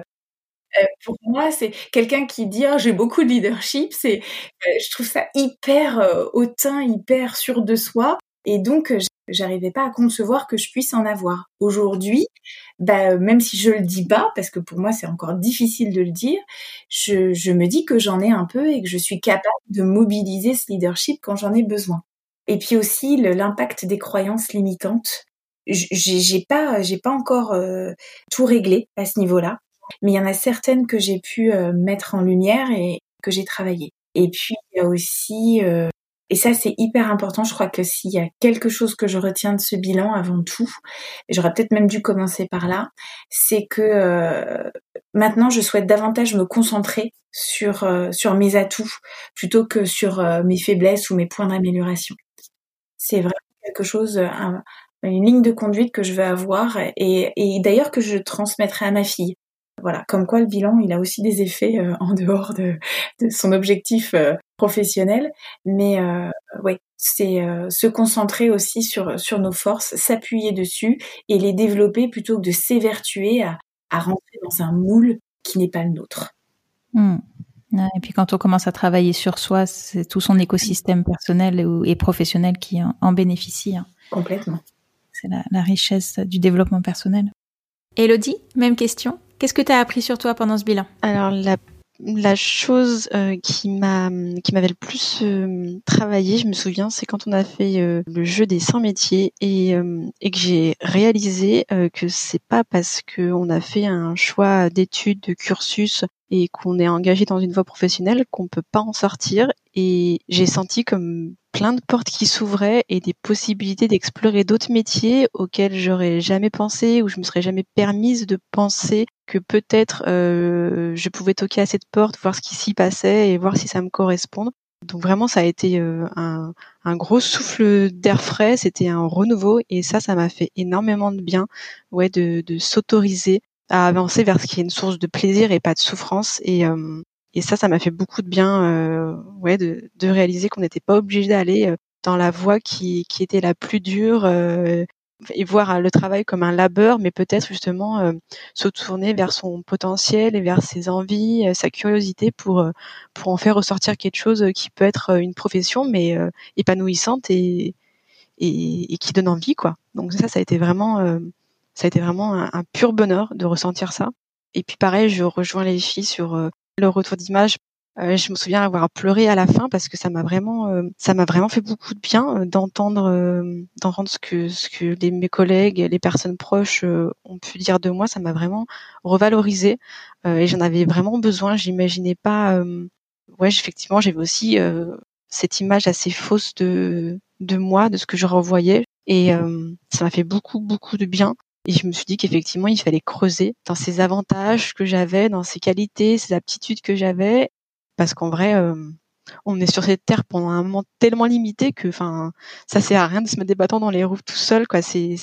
euh, pour moi, c'est quelqu'un qui dit ah, j'ai beaucoup de leadership. Euh, je trouve ça hyper hautain, hyper sûr de soi, et donc j'arrivais pas à concevoir que je puisse en avoir. Aujourd'hui, bah, même si je le dis pas, parce que pour moi c'est encore difficile de le dire, je me dis que j'en ai un peu et que je suis capable de mobiliser ce leadership quand j'en ai besoin. Et puis aussi l'impact des croyances limitantes. J'ai pas, j'ai pas encore euh, tout réglé à ce niveau-là, mais il y en a certaines que j'ai pu euh, mettre en lumière et que j'ai travaillé. Et puis il y a aussi, euh, et ça c'est hyper important. Je crois que s'il y a quelque chose que je retiens de ce bilan avant tout, et j'aurais peut-être même dû commencer par là, c'est que maintenant je souhaite davantage me concentrer sur sur mes atouts plutôt que sur mes faiblesses ou mes points d'amélioration c'est vraiment quelque chose, une ligne de conduite que je veux avoir et, d'ailleurs que je transmettrai à ma fille. Voilà, comme quoi le bilan, il a aussi des effets euh, en dehors de, son objectif euh, professionnel, mais euh, ouais, c'est se concentrer aussi sur sur nos forces, s'appuyer dessus et les développer plutôt que de s'évertuer à, rentrer dans un moule qui n'est pas le nôtre.
Mmh. Et puis quand on commence à travailler sur soi, c'est tout son écosystème personnel et professionnel qui en bénéficie. Hein.
Complètement.
C'est la, richesse du développement personnel. Elodie, même question. Qu'est-ce que tu as appris sur toi pendant ce bilan?
Alors la la chose euh, qui m'a qui m'avait le plus euh, travaillé, je me souviens, c'est quand on a fait euh, le jeu des 100 métiers et, et que j'ai réalisé que c'est pas parce qu'on a fait un choix d'études, de cursus et qu'on est engagé dans une voie professionnelle qu'on peut pas en sortir et j'ai senti comme plein de portes qui s'ouvraient et des possibilités d'explorer d'autres métiers auxquels j'aurais jamais pensé ou je me serais jamais permise de penser que peut-être euh, je pouvais toquer à cette porte, voir ce qui s'y passait et voir si ça me correspond. Donc vraiment, ça a été euh, un, un, gros souffle d'air frais, c'était un renouveau et ça, ça m'a fait énormément de bien, ouais, de, de s'autoriser à avancer vers ce qui est une source de plaisir et pas de souffrance. Et, euh, et ça, ça m'a fait beaucoup de bien, euh, ouais, de, de réaliser qu'on n'était pas obligé d'aller euh, dans la voie qui, qui était la plus dure euh, et voir le travail comme un labeur, mais peut-être justement se tourner vers son potentiel et vers ses envies, sa curiosité pour pour en faire ressortir quelque chose qui peut être une profession, mais épanouissante et, et, et qui donne envie, quoi. Donc ça, ça a été vraiment ça a été vraiment un, pur bonheur de ressentir ça. Et puis pareil, je rejoins les filles sur le retour d'image, euh, je me souviens avoir pleuré à la fin parce que ça m'a vraiment, euh, ça m'a vraiment fait beaucoup de bien euh, d'entendre, d'entendre ce que ce que mes collègues, les personnes proches ont pu dire de moi. Ça m'a vraiment revalorisé et j'en avais vraiment besoin. J'imaginais pas. ouais, effectivement, j'avais aussi cette image assez fausse de de moi, de ce que je revoyais et ça m'a fait beaucoup beaucoup de bien. Et je me suis dit qu'effectivement, il fallait creuser dans ces avantages que j'avais, dans ces qualités, ces aptitudes que j'avais, parce qu'en vrai, euh, on est sur cette terre pendant un moment tellement limité que, enfin, ça sert à rien de se mettre des bâtons dans les roues tout seul, quoi. C'est,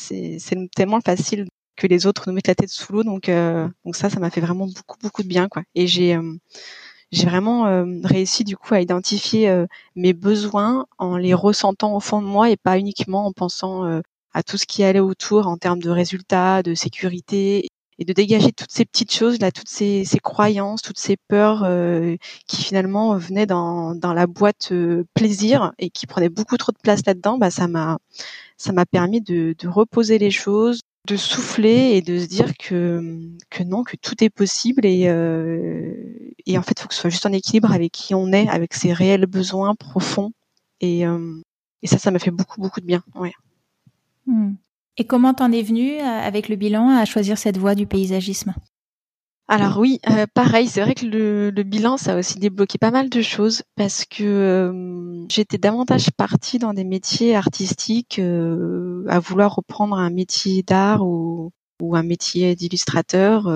tellement facile que les autres nous mettent la tête sous l'eau, donc, euh, donc ça, ça m'a fait vraiment beaucoup, beaucoup de bien, quoi. Et j'ai, euh, j'ai vraiment réussi du coup à identifier mes besoins en les ressentant au fond de moi et pas uniquement en pensant à tout ce qui allait autour en termes de résultats, de sécurité et de dégager toutes ces petites choses là, toutes ces, ces croyances, toutes ces peurs euh, qui finalement venaient dans, dans la boîte euh, plaisir et qui prenaient beaucoup trop de place là-dedans, bah ça m'a ça m'a permis de, de reposer les choses, de souffler et de se dire que que non, que tout est possible et euh, et en fait, faut que ce soit juste en équilibre avec qui on est, avec ses réels besoins profonds et euh, et ça, ça m'a fait beaucoup beaucoup de bien. Ouais.
Hmm. Et comment t'en es venu euh, avec le bilan à choisir cette voie du paysagisme?
Alors oui, euh, pareil, c'est vrai que le, bilan, ça a aussi débloqué pas mal de choses parce que euh, j'étais davantage partie dans des métiers artistiques, à vouloir reprendre un métier d'art ou un métier d'illustrateur.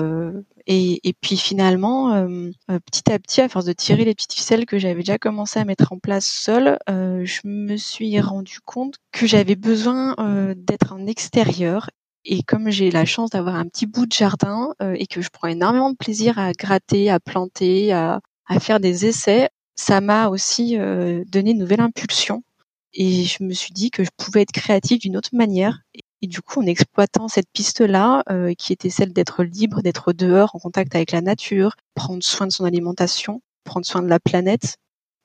Et, puis finalement, euh, euh, petit à petit, à force de tirer les petites ficelles que j'avais déjà commencé à mettre en place seule, euh, je me suis rendu compte que j'avais besoin d'être en extérieur. Et comme j'ai la chance d'avoir un petit bout de jardin et que je prends énormément de plaisir à gratter, à planter, à, à faire des essais, ça m'a aussi donné une nouvelle impulsion. Et je me suis dit que je pouvais être créative d'une autre manière et du coup, en exploitant cette piste-là, euh, qui était celle d'être libre, d'être dehors, en contact avec la nature, prendre soin de son alimentation, prendre soin de la planète,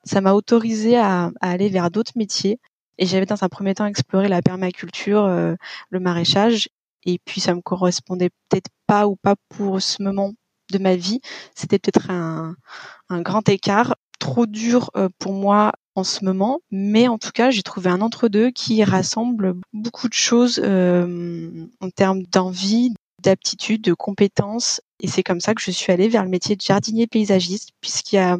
ça m'a autorisé à, aller vers d'autres métiers. Et j'avais dans un premier temps exploré la permaculture, euh, le maraîchage, et puis ça me correspondait peut-être pas ou pas pour ce moment de ma vie. C'était peut-être un, un grand écart, trop dur euh, pour moi en ce moment, mais en tout cas, j'ai trouvé un entre-deux qui rassemble beaucoup de choses euh, en termes d'envie, d'aptitude, de compétences. Et c'est comme ça que je suis allée vers le métier de jardinier paysagiste, puisqu'il y a,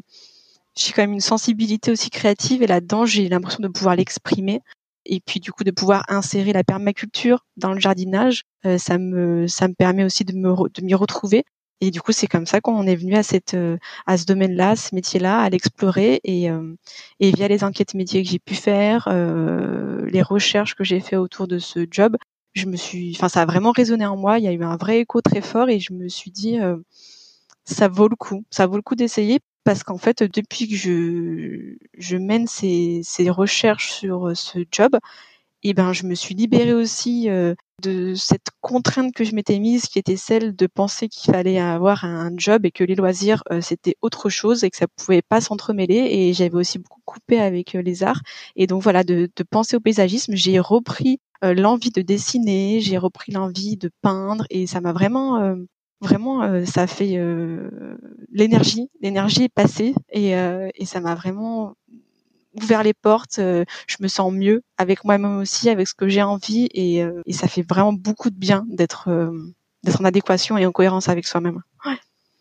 j'ai quand même une sensibilité aussi créative et là-dedans, j'ai l'impression de pouvoir l'exprimer. Et puis du coup de pouvoir insérer la permaculture dans le jardinage, euh, ça me permet aussi de me de m'y retrouver et du coup, c'est comme ça qu'on est venu à cette euh, à ce domaine-là, ce métier-là, à l'explorer et euh, et via les enquêtes métiers que j'ai pu faire, euh, les recherches que j'ai fait autour de ce job, je me suis, enfin, ça a vraiment résonné en moi. Il y a eu un vrai écho très fort et je me suis dit, ça vaut le coup, ça vaut le coup d'essayer parce qu'en fait, depuis que je je mène ces ces recherches sur ce job, et ben je me suis libérée aussi euh, de cette contrainte que je m'étais mise qui était celle de penser qu'il fallait avoir un job et que les loisirs euh, c'était autre chose et que ça pouvait pas s'entremêler. Et j'avais aussi beaucoup coupé avec euh, les arts. Et donc voilà de, de penser au paysagisme j'ai repris l'envie de dessiner j'ai repris l'envie de peindre. Et ça m'a vraiment vraiment ça a fait l'énergie l'énergie est passée. Et, et ça m'a vraiment ouvert les portes, euh, je me sens mieux avec moi-même aussi, avec ce que j'ai envie, et, euh, et, ça fait vraiment beaucoup de bien d'être euh, d'être en adéquation et en cohérence avec soi-même. Ouais.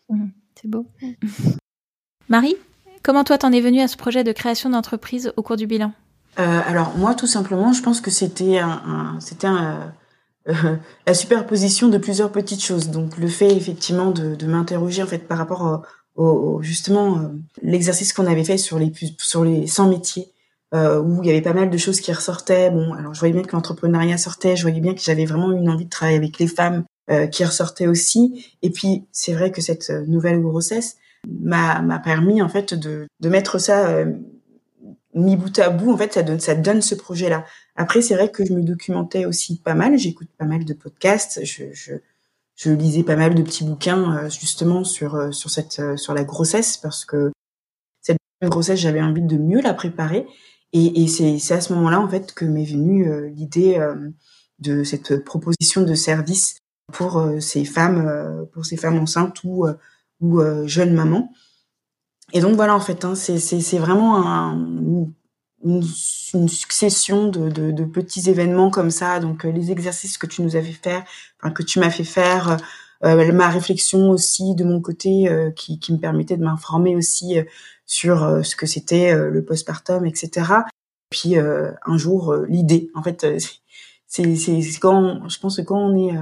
Mmh, c'est beau. Marie, comment toi t'en es venue à ce projet de création d'entreprise au cours du bilan?
Alors moi, tout simplement, je pense que c'était un, c'était un, la superposition de plusieurs petites choses. Donc le fait effectivement de, de m'interroger en fait par rapport justement euh, l'exercice qu'on avait fait sur les sur les 100 métiers euh, où il y avait pas mal de choses qui ressortaient. Bon, alors je voyais bien que l'entrepreneuriat sortait, je voyais bien que j'avais vraiment une envie de travailler avec les femmes euh, qui ressortaient aussi. Et puis c'est vrai que cette nouvelle grossesse m'a m'a permis en fait de de mettre ça euh, mis bout à bout. En fait, ça donne ça donne ce projet là. Après, c'est vrai que je me documentais aussi pas mal. J'écoute pas mal de podcasts. Je, je je lisais pas mal de petits bouquins euh, justement sur euh, sur cette euh, sur la grossesse parce que cette grossesse j'avais envie de mieux la préparer. Et, et c'est à ce moment-là en fait que m'est venue l'idée de cette proposition de service pour ces femmes pour ces femmes enceintes ou ou jeunes mamans. Et donc voilà en fait hein, c'est c'est vraiment un, une, succession de, de, de, petits événements comme ça. Donc euh, les exercices que tu nous avais fait, enfin, que tu m'as fait faire, euh, ma réflexion aussi de mon côté euh, qui, qui me permettait de m'informer aussi sur ce que c'était le postpartum, etc. Puis un jour l'idée. En fait, c'est c'est quand je pense que quand on est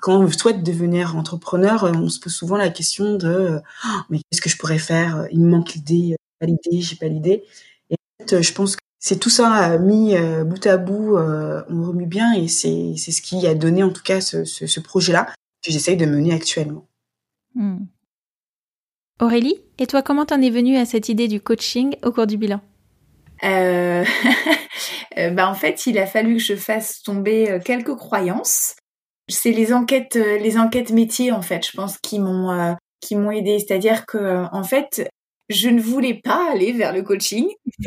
quand on souhaite devenir entrepreneur, on se pose souvent la question de oh, mais qu'est-ce que je pourrais faire? Il me manque l'idée, pas l'idée, j'ai pas l'idée je pense que c'est tout ça euh, mis euh, bout à bout, euh, on remue bien et c'est c'est ce qui a donné en tout cas ce, ce, projet-là que j'essaye de mener actuellement. Hmm.
Aurélie, et toi, comment t'en es venue à cette idée du coaching au cours du bilan?
Euh... bah en fait, il a fallu que je fasse tomber quelques croyances. C'est les enquêtes, les enquêtes métiers en fait, je pense, qui m'ont qui m'ont aidé. C'est-à-dire que en fait, je ne voulais pas aller vers le coaching.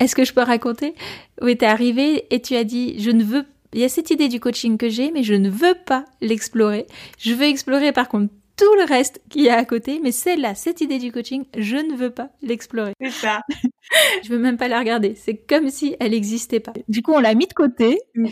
Est-ce que je peux raconter? Oui, t'es arrivé et tu as dit, je ne veux, il y a cette idée du coaching que j'ai, mais je ne veux pas l'explorer. Je veux explorer par contre tout le reste qui est à côté, mais celle-là, cette idée du coaching, je ne veux pas l'explorer.
C'est ça.
je veux même pas la regarder. C'est comme si elle n'existait pas. Du coup, on l'a mis de côté. Mm.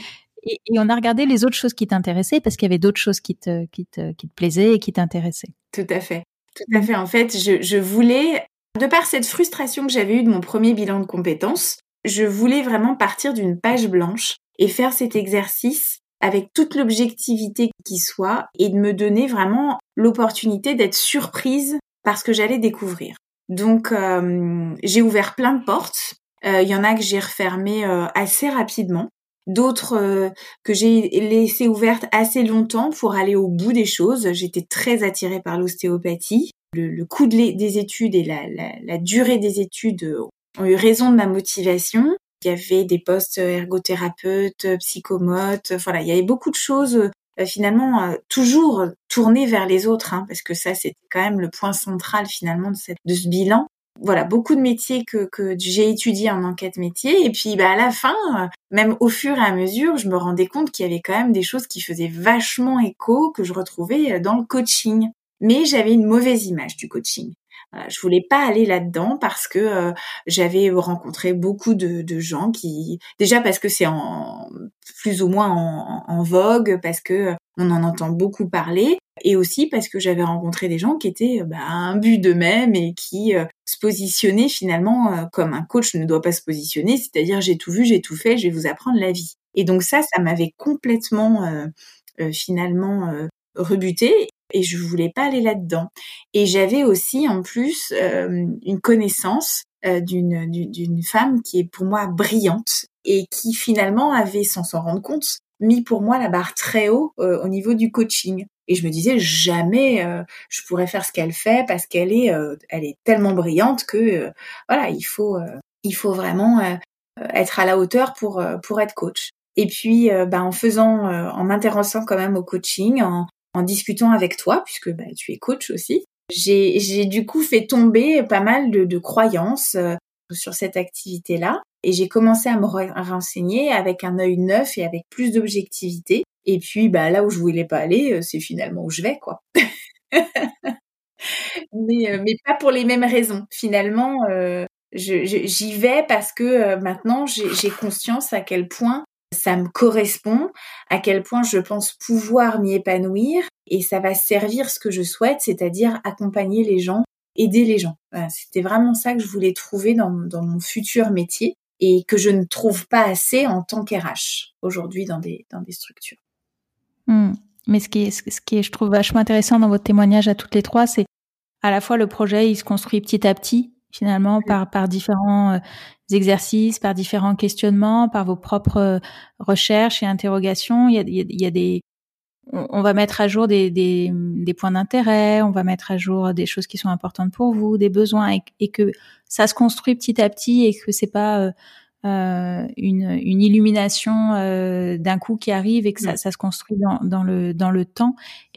Et, on a regardé les autres choses qui t'intéressaient parce qu'il y avait d'autres choses qui te, qui te, qui te plaisaient et qui t'intéressaient.
Tout à fait. Tout à fait. En fait, je, je voulais, de par cette frustration que j'avais eue de mon premier bilan de compétences, je voulais vraiment partir d'une page blanche et faire cet exercice avec toute l'objectivité qui soit et de me donner vraiment l'opportunité d'être surprise par ce que j'allais découvrir. Donc euh, j'ai ouvert plein de portes. Il y en a que j'ai refermées assez rapidement d'autres euh, que j'ai laissées ouvertes assez longtemps pour aller au bout des choses. J'étais très attirée par l'ostéopathie. Le, coût des études et la, durée des études ont eu raison de ma motivation. Il y avait des postes ergothérapeutes, psychomotes, voilà, il y avait beaucoup de choses euh, finalement euh, toujours tournées vers les autres, hein, parce que ça c'était quand même le point central finalement de, cette, de ce bilan voilà beaucoup de métiers que, j'ai étudiés en enquête métier. Et puis bah à la fin même au fur et à mesure je me rendais compte qu'il y avait quand même des choses qui faisaient vachement écho que je retrouvais dans le coaching. Mais j'avais une mauvaise image du coaching je voulais pas aller là-dedans parce que euh, j'avais rencontré beaucoup de, gens qui, déjà parce que c'est en plus ou moins en, vogue, parce que euh, on en entend beaucoup parler, et aussi parce que j'avais rencontré des gens qui étaient bah, un but d'eux-mêmes et qui euh, se positionnaient finalement comme un coach ne doit pas se positionner, c'est-à-dire j'ai tout vu, j'ai tout fait, je vais vous apprendre la vie. Et donc ça, ça m'avait complètement finalement rebuté et je voulais pas aller là-dedans. Et j'avais aussi en plus euh, une connaissance euh, d'une d'une femme qui est pour moi brillante et qui finalement avait, sans s'en rendre compte, mis pour moi la barre très haut euh, au niveau du coaching. Et je me disais jamais je pourrais faire ce qu'elle fait parce qu'elle est elle est tellement brillante que voilà il faut il faut vraiment être à la hauteur pour pour être coach. Et puis, bah, en faisant, en m'intéressant quand même au coaching, en, en discutant avec toi, puisque bah, tu es coach aussi, j'ai du coup fait tomber pas mal de, de croyances euh, sur cette activité-là. Et j'ai commencé à me renseigner avec un œil neuf et avec plus d'objectivité. Et puis, bah, là où je voulais pas aller, euh, c'est finalement où je vais, quoi. mais, euh, mais pas pour les mêmes raisons. Finalement, j'y vais parce que maintenant, j'ai conscience à quel point ça me correspond, à quel point je pense pouvoir m'y épanouir et ça va servir ce que je souhaite, c'est-à-dire accompagner les gens, aider les gens. C'était vraiment ça que je voulais trouver dans, mon futur métier et que je ne trouve pas assez en tant qu'RH aujourd'hui dans des, dans des structures.
Hmm. Mais ce qui, est, ce qui est, je trouve, vachement intéressant dans votre témoignage à toutes les trois, c'est à la fois le projet, il se construit petit à petit, finalement, par, par différents euh, exercices, par différents questionnements, par vos propres euh, recherches et interrogations. Il y a, des, on va mettre à jour des, des, des points d'intérêt, on va mettre à jour des choses qui sont importantes pour vous, des besoins, et, que ça se construit petit à petit et que c'est pas euh, euh une, une, illumination euh, d'un coup qui arrive et que ça, ça se construit dans, dans, le, dans le temps.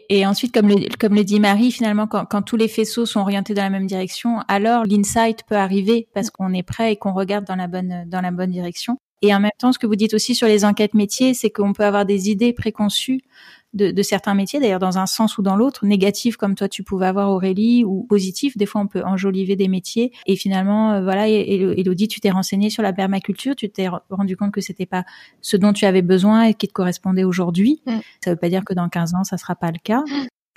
Et ensuite, comme le, comme le dit Marie, finalement, quand, quand tous les faisceaux sont orientés dans la même direction, alors l'insight peut arriver parce qu'on est prêt et qu'on regarde dans la bonne, dans la bonne direction. Et en même temps, ce que vous dites aussi sur les enquêtes métiers, c'est qu'on peut avoir des idées préconçues de, de certains métiers, d'ailleurs dans un sens ou dans l'autre, négatif comme toi tu pouvais avoir Aurélie, ou positif. Des fois, on peut enjoliver des métiers. Et finalement, euh, voilà, Elodie, tu t'es renseignée sur la permaculture, tu t'es rendu compte que c'était pas ce dont tu avais besoin et qui te correspondait aujourd'hui. Mm. Ça veut pas dire que dans 15 ans, ça sera pas le cas.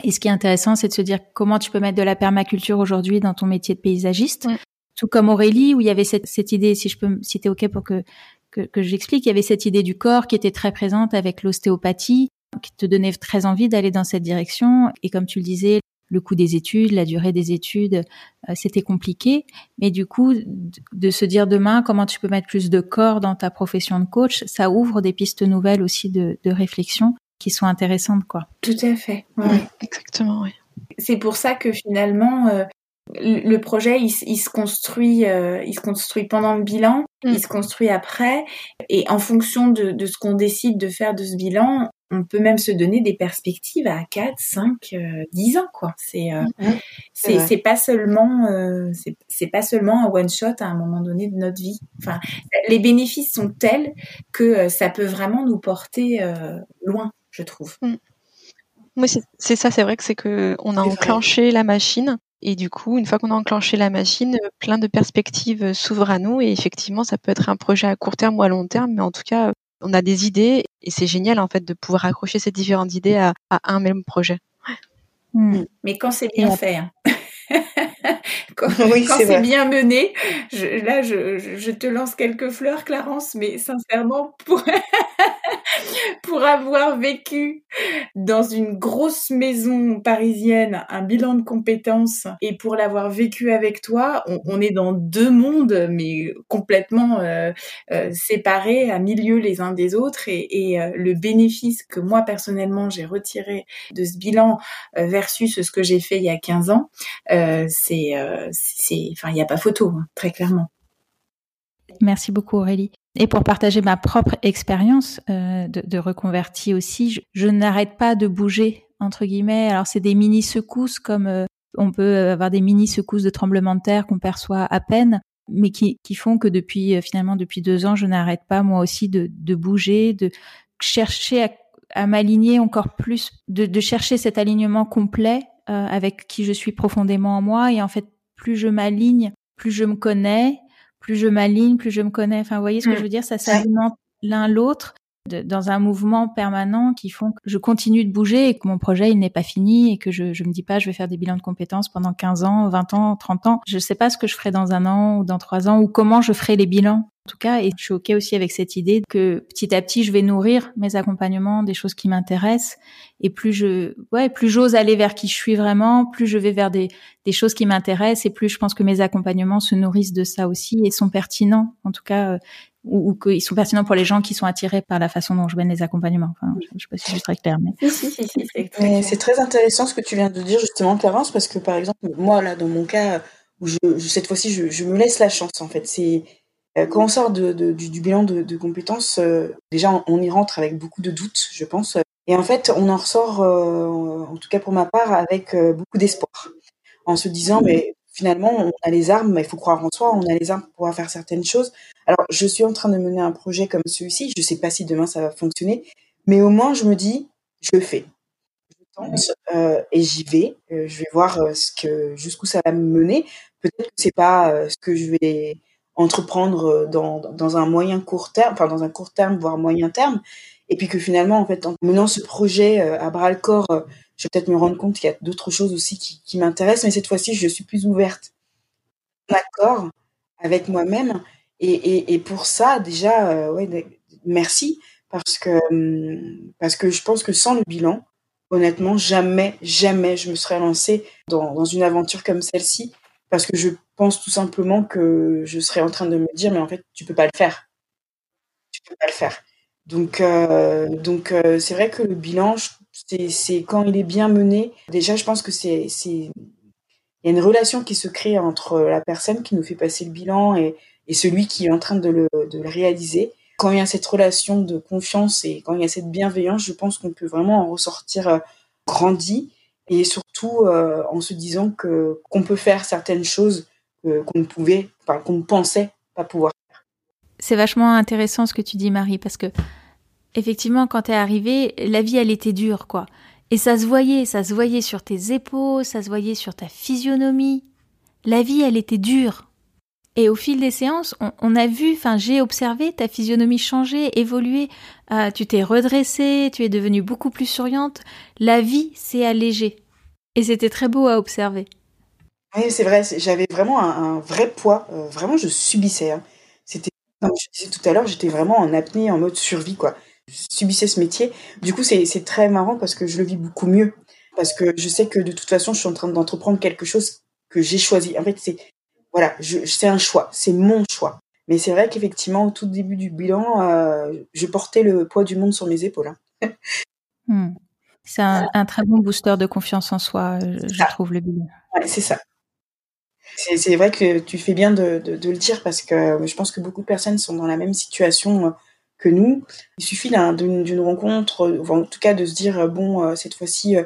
Et ce qui est intéressant, c'est de se dire comment tu peux mettre de la permaculture aujourd'hui dans ton métier de paysagiste. Mm. Tout comme Aurélie, où il y avait cette, cette idée, si je peux, si t'es ok pour que que, que j'explique, il y avait cette idée du corps qui était très présente avec l'ostéopathie, qui te donnait très envie d'aller dans cette direction. Et comme tu le disais, le coût des études, la durée des études, euh, c'était compliqué. Mais du coup, de se dire demain comment tu peux mettre plus de corps dans ta profession de coach, ça ouvre des pistes nouvelles aussi de, de réflexion qui sont intéressantes, quoi.
Tout à fait.
exactement, oui.
C'est pour ça que finalement, euh, le projet, il, se construit, euh, il se construit pendant le bilan, mm. il se construit après, et en fonction de, de ce qu'on décide de faire de ce bilan, on peut même se donner des perspectives à 4, 5, 10 ans quoi. C'est euh, c'est pas seulement euh, c'est pas seulement un one shot à un moment donné de notre vie. Enfin, les bénéfices sont tels que euh, ça peut vraiment nous porter euh, loin, je trouve.
Mm. Oui, c'est ça, c'est vrai que c'est que on a enclenché la machine et du coup, une fois qu'on a enclenché la machine, plein de perspectives s'ouvrent à nous et effectivement, ça peut être un projet à court terme ou à long terme, mais en tout cas, on a des idées et c'est génial en fait de pouvoir accrocher ces différentes idées à, un même projet.
Hmm. Mais quand c'est bien fait. Hein. quand, c'est bien mené, je, là je, je, te lance quelques fleurs, Clarence, mais sincèrement, pour pour avoir vécu dans une grosse maison parisienne un bilan de compétences et pour l'avoir vécu avec toi, on, est dans deux mondes mais complètement euh, euh, séparés, à milieu les uns des autres et, euh, le bénéfice que moi personnellement j'ai retiré de ce bilan versus ce que j'ai fait il y a 15 ans, c'est, c'est, enfin il n'y a pas photo, hein, très clairement.
Merci beaucoup Aurélie. Et pour partager ma propre expérience euh, de, de, reconvertie aussi, je, n'arrête pas de bouger entre guillemets. Alors c'est des mini secousses comme euh, on peut avoir des mini secousses de tremblement de terre qu'on perçoit à peine, mais qui, font que depuis euh, finalement depuis deux ans, je n'arrête pas moi aussi de, bouger, de chercher à, m'aligner encore plus, de, chercher cet alignement complet avec qui je suis profondément en moi. Et en fait, plus je m'aligne, plus je me connais, plus je m'aligne, plus je me connais. Enfin, vous voyez ce que mm. je veux dire? Ça s'alimente l'un l'autre dans un mouvement permanent qui font que je continue de bouger et que mon projet il n'est pas fini et que je je me dis pas je vais faire des bilans de compétences pendant 15 ans, 20 ans, 30 ans. Je sais pas ce que je ferai dans un an ou dans trois ans ou comment je ferai les bilans en tout cas. Et je suis OK aussi avec cette idée que petit à petit, je vais nourrir mes accompagnements des choses qui m'intéressent. Et plus je, ouais, plus j'ose aller vers qui je suis vraiment, plus je vais vers des, des choses qui m'intéressent et plus je pense que mes accompagnements se nourrissent de ça aussi et sont pertinents. En tout cas, euh, ou, qu'ils sont pertinents pour les gens qui sont attirés par la façon dont je mène les accompagnements. Enfin, je ne sais pas si je suis très claire, mais...
c'est très intéressant ce que tu viens de dire justement, Clarence, parce que par exemple, moi, là, dans mon cas, où je, cette fois-ci, je, je, me laisse la chance, en fait. C'est quand on sort de, du, bilan de, compétences, euh, déjà on, y rentre avec beaucoup de doutes, je pense. Et en fait, on en ressort, euh, en tout cas pour ma part, avec beaucoup d'espoir, en se disant mais finalement on a les armes, il faut croire en soi, on a les armes pour pouvoir faire certaines choses. Alors je suis en train de mener un projet comme celui-ci, je ne sais pas si demain ça va fonctionner, mais au moins je me dis je le fais. Je tente et j'y vais. je vais voir ce que jusqu'où ça va me mener. Peut-être que c'est pas ce que je vais entreprendre euh, dans, dans un moyen court terme, enfin dans un court terme, voire moyen terme. Et puis que finalement, en fait, en menant ce projet euh, à bras le corps, euh, je vais peut-être me rendre compte qu'il y a d'autres choses aussi qui, qui m'intéressent, mais cette fois-ci, je suis plus ouverte, d'accord avec moi-même. Et, et, pour ça, déjà, ouais, merci, parce que, hum, parce que je pense que sans le bilan, honnêtement, jamais, jamais je me serais lancée dans, dans une aventure comme celle-ci parce que je pense tout simplement que je serais en train de me dire mais en fait tu peux pas le faire. Tu peux pas le faire. Donc euh, donc euh, c'est vrai que le bilan c'est quand il est bien mené. Déjà je pense que c'est il y a une relation qui se crée entre la personne qui nous fait passer le bilan et, et celui qui est en train de le, de le réaliser. Quand il y a cette relation de confiance et quand il y a cette bienveillance je pense qu'on peut vraiment en ressortir euh, grandi. Et surtout en se disant que qu'on peut faire certaines choses qu'on ne pouvait, enfin, qu'on pensait pas pouvoir faire.
C'est vachement intéressant ce que tu dis, Marie, parce que effectivement, quand tu es arrivée, la vie, elle était dure, quoi. Et ça se voyait, ça se voyait sur tes épaules, ça se voyait sur ta physionomie. La vie, elle était dure. Et au fil des séances, on, a vu, enfin j'ai observé ta physionomie changer, évoluer. Euh, tu t'es redressée, tu es devenue beaucoup plus souriante. La vie s'est allégée. Et c'était très beau à observer.
Oui, c'est vrai. J'avais vraiment un, vrai poids. Euh, vraiment, je subissais. Hein. C'était, comme je disais tout à l'heure, j'étais vraiment en apnée, en mode survie, quoi. Je subissais ce métier. Du coup, c'est très marrant parce que je le vis beaucoup mieux. Parce que je sais que de toute façon, je suis en train d'entreprendre quelque chose que j'ai choisi. En fait, c'est voilà, c'est un choix, c'est mon choix. Mais c'est vrai qu'effectivement, au tout début du bilan, euh, je portais le poids du monde sur mes épaules. Hein.
Hmm. C'est un, très bon booster de confiance en soi, je, trouve, le bilan.
Ouais, c'est ça. C'est vrai que tu fais bien de, le dire parce que je pense que beaucoup de personnes sont dans la même situation euh, que nous. Il suffit d'une rencontre, en tout cas de se dire, bon, cette fois-ci,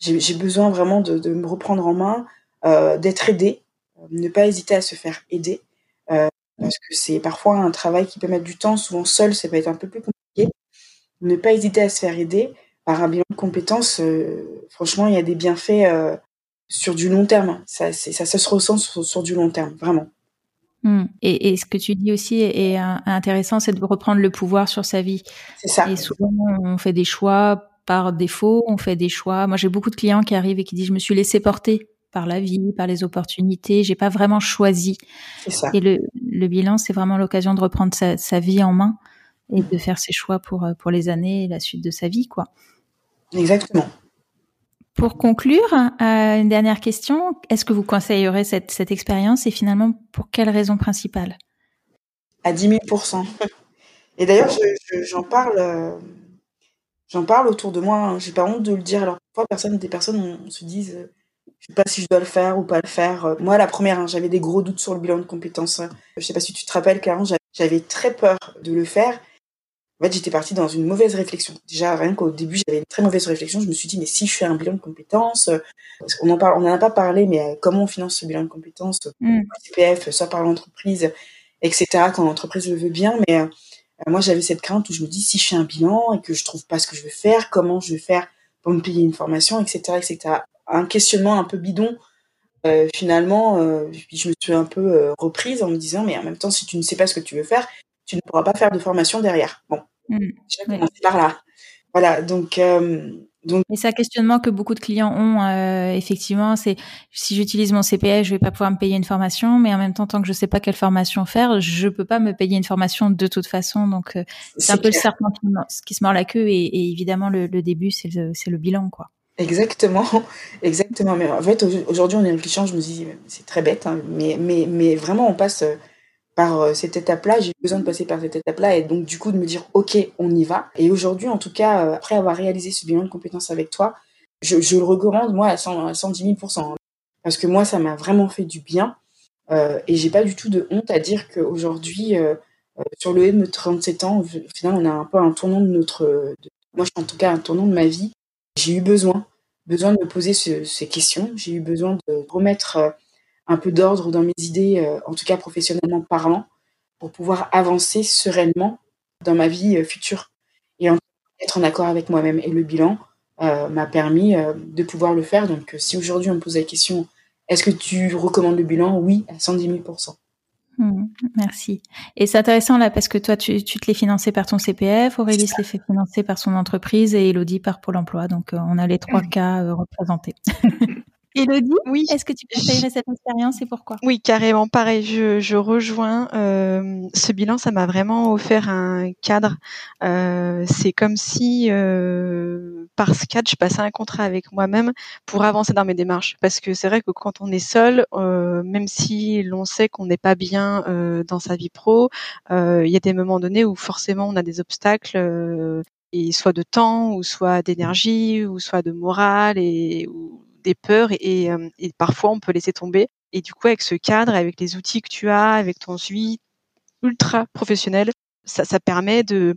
j'ai besoin vraiment de, de, me reprendre en main, d'être aidé ne pas hésiter à se faire aider, euh, parce que c'est parfois un travail qui peut mettre du temps, souvent seul, ça peut être un peu plus compliqué. Ne pas hésiter à se faire aider par un bilan de compétences, euh, franchement, il y a des bienfaits euh, sur du long terme. Ça, ça, se ressent sur, du long terme, vraiment.
Hmm. Et, ce que tu dis aussi est, intéressant, c'est de reprendre le pouvoir sur sa vie.
C'est ça.
Et souvent, on fait des choix par défaut, on fait des choix. Moi, j'ai beaucoup de clients qui arrivent et qui disent, je me suis laissé porter par la vie, par les opportunités. J'ai pas vraiment choisi.
Ça.
Et le, le bilan, c'est vraiment l'occasion de reprendre sa, sa, vie en main et de faire ses choix pour, pour les années et la suite de sa vie, quoi.
Exactement.
Pour conclure, euh, une dernière question. Est-ce que vous conseillerez cette, expérience et finalement pour quelle raison principale?
À 10 000 Et d'ailleurs, j'en parle, euh, parle autour de moi. Hein. J'ai pas honte de le dire. Alors parfois, des personnes se disent, euh, je sais pas si je dois le faire ou pas le faire. Moi, la première, hein, j'avais des gros doutes sur le bilan de compétences. Je sais pas si tu te rappelles, Clarence, j'avais très peur de le faire en fait, j'étais partie dans une mauvaise réflexion. Déjà, rien qu'au début, j'avais une très mauvaise réflexion. Je me suis dit, mais si je fais un bilan de compétences, euh, parce qu'on en parle, on n'en a pas parlé, mais euh, comment on finance ce bilan de compétences, mm. CPF, soit par l'entreprise, etc., quand l'entreprise le veut bien. Mais euh, moi, j'avais cette crainte où je me dis, si je fais un bilan et que je trouve pas ce que je veux faire, comment je vais faire pour me payer une formation, etc., etc. Un questionnement un peu bidon. finalement, je me suis un peu reprise en me disant, mais en même temps, si tu ne sais pas ce que tu veux faire, tu ne pourras pas faire de formation derrière. Bon, mmh, par là. Voilà, donc. Euh, donc...
Et c'est un questionnement que beaucoup de clients ont, euh, effectivement, c'est si j'utilise mon CPF, je vais pas pouvoir me payer une formation, mais en même temps, tant que je sais pas quelle formation faire, je peux pas me payer une formation de toute façon. Donc, euh, c'est un peu le serpent qui, se mord la queue, et, évidemment, le, début, c'est le, le, bilan, quoi.
Exactement, exactement. Mais en fait, aujourd'hui, on est réfléchissant, je me dis, c'est très bête, hein, mais, mais, mais vraiment, on passe par euh, cette étape-là, j'ai besoin de passer par cette étape-là et donc du coup de me dire ok, on y va. Et aujourd'hui, en tout cas, euh, après avoir réalisé ce bilan de compétences avec toi, je, le recommande moi à, 110 000 hein. parce que moi, ça m'a vraiment fait du bien euh, et j'ai pas du tout de honte à dire qu'aujourd'hui, euh, sur le haut de 37 ans, au final, on a un peu un tournant de notre, de, moi, en tout cas, un tournant de ma vie. J'ai eu besoin, besoin de me poser ces questions. J'ai eu besoin de remettre un peu d'ordre dans mes idées, euh, en tout cas professionnellement parlant, pour pouvoir avancer sereinement dans ma vie euh, future et être en accord avec moi-même. Et le bilan euh, m'a permis de pouvoir le faire. Donc si aujourd'hui on me pose la question, est-ce que tu recommandes le bilan? Oui, à 110 000%
mmh, merci. Et c'est intéressant là parce que toi, tu, tu te l'es financé par ton CPF, Aurélie se l'est fait financer par son entreprise et Elodie par Pôle emploi. Donc, on a les trois cas représentés. Elodie, oui. est-ce que tu conseillerais cette expérience et pourquoi?
Oui, carrément. Pareil, je, je rejoins. Euh, ce bilan, ça m'a vraiment offert un cadre. Euh, c'est comme si, euh, par ce cadre, je passais un contrat avec moi-même pour avancer dans mes démarches. Parce que c'est vrai que quand on est seul, euh, même si l'on sait qu'on n'est pas bien euh, dans sa vie pro, euh, il y a des moments donnés où forcément on a des obstacles et soit de temps ou soit d'énergie ou soit de morale et ou des peurs et, euh, et, parfois on peut laisser tomber. Et du coup, avec ce cadre, avec les outils que tu as, avec ton suivi ultra professionnel, ça, ça permet de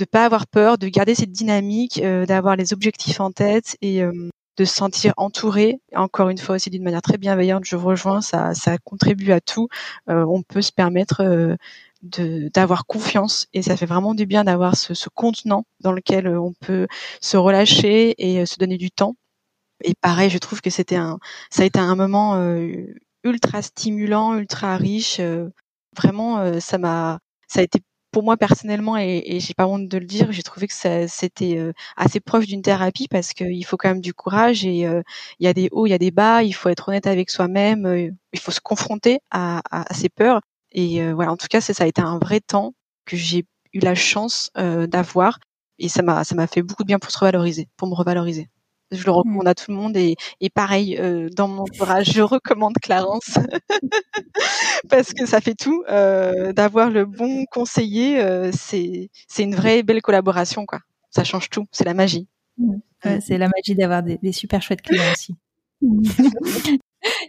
ne pas avoir peur, de garder cette dynamique, euh, d'avoir les objectifs en tête et euh, de se sentir entouré. Encore une fois aussi d'une manière très bienveillante, je rejoins, ça, ça contribue à tout. on peut se permettre d'avoir confiance et ça fait vraiment du bien d'avoir ce contenant dans lequel on peut se relâcher et se donner du temps et pareil, je trouve que c'était un, ça a été un moment euh, ultra stimulant, ultra riche. Euh, vraiment, euh, ça m'a, ça a été pour moi personnellement, et, et j'ai pas honte de le dire, j'ai trouvé que c'était assez proche d'une thérapie parce qu'il faut quand même du courage et il y a des hauts, il y a des bas, il faut être honnête avec soi-même, il faut se confronter à, à, ses peurs. Et voilà, en tout cas, ça, ça a été un vrai temps que j'ai eu la chance d'avoir et ça m'a ça m'a fait beaucoup de bien pour se revaloriser, pour me revaloriser. Je le recommande mmh. à tout le monde et, et pareil euh, dans mon entourage, je recommande Clarence parce que ça fait tout. Euh, D'avoir le bon conseiller, euh, c'est c'est une vraie belle collaboration quoi. Ça change tout, c'est la magie.
Mmh. Ouais, c'est la magie d'avoir des, des, super chouettes clients aussi. je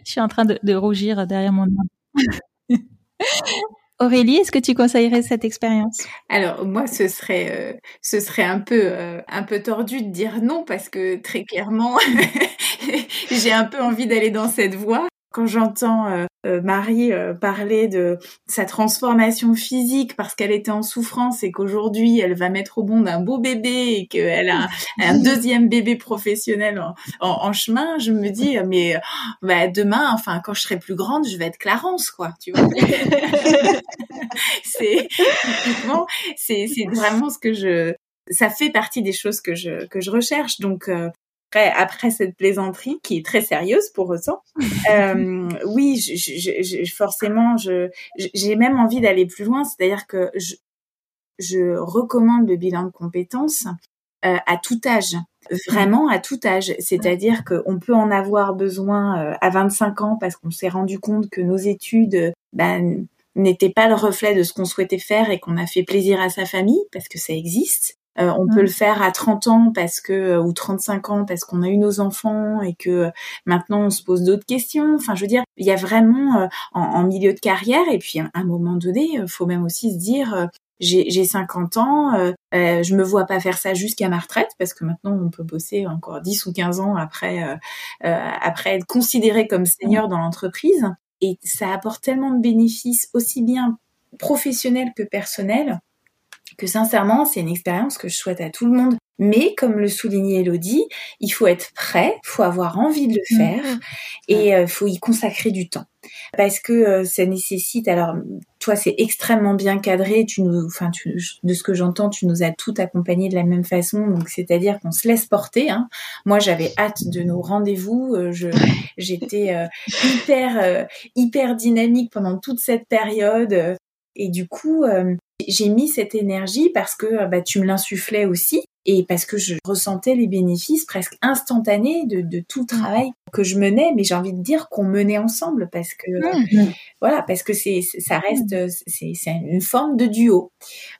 suis en train de, de rougir derrière mon. Aurélie, est-ce que tu conseillerais cette expérience?
Alors moi, ce serait, euh, ce serait un peu, euh, un peu tordu de dire non parce que très clairement, j'ai un peu envie d'aller dans cette voie. Quand j'entends euh, euh, Marie euh, parler de sa transformation physique parce qu'elle était en souffrance et qu'aujourd'hui elle va mettre au monde un beau bébé et qu'elle a un, deuxième bébé professionnel en, en, chemin, je me dis mais bah, demain, enfin quand je serai plus grande, je vais être Clarence quoi, tu vois. c'est c'est vraiment ce que je ça fait partie des choses que je que je recherche donc après, après cette plaisanterie qui est très sérieuse pour autant, euh, oui, je, je, je, forcément, je, j'ai même envie d'aller plus loin. C'est-à-dire que je, je recommande le bilan de compétences euh, à tout âge, vraiment à tout âge. C'est-à-dire qu'on peut en avoir besoin euh, à 25 ans parce qu'on s'est rendu compte que nos études ben, n'étaient pas le reflet de ce qu'on souhaitait faire et qu'on a fait plaisir à sa famille parce que ça existe. Euh, on peut le faire à 30 ans parce que ou 35 ans parce qu'on a eu nos enfants et que maintenant on se pose d'autres questions. Enfin, je veux dire, il y a vraiment en, milieu de carrière et puis à un moment donné, il faut même aussi se dire j'ai 50 ans, euh, euh, je me vois pas faire ça jusqu'à ma retraite parce que maintenant on peut bosser encore 10 ou 15 ans après euh, euh, après être considéré comme senior dans l'entreprise. Et ça apporte tellement de bénéfices aussi bien professionnels que personnels que sincèrement c'est une expérience que je souhaite à tout le monde mais comme le soulignait Elodie, il faut être prêt, il faut avoir envie de le mmh. faire et euh, faut y consacrer du temps. Parce que euh, ça nécessite, alors toi c'est extrêmement bien cadré, tu nous, enfin de ce que j'entends, tu nous as tout accompagné de la même façon, donc c'est-à-dire qu'on se laisse porter. Hein. Moi j'avais hâte de nos rendez-vous, euh, je j'étais hyper hyper dynamique pendant toute cette période et du coup j'ai mis cette énergie parce que bah, tu me l'insufflais aussi et parce que je ressentais les bénéfices presque instantanés de, de tout le travail que je menais, mais j'ai envie de dire qu'on menait ensemble parce que mmh. voilà, parce que c'est ça reste c'est une forme de duo.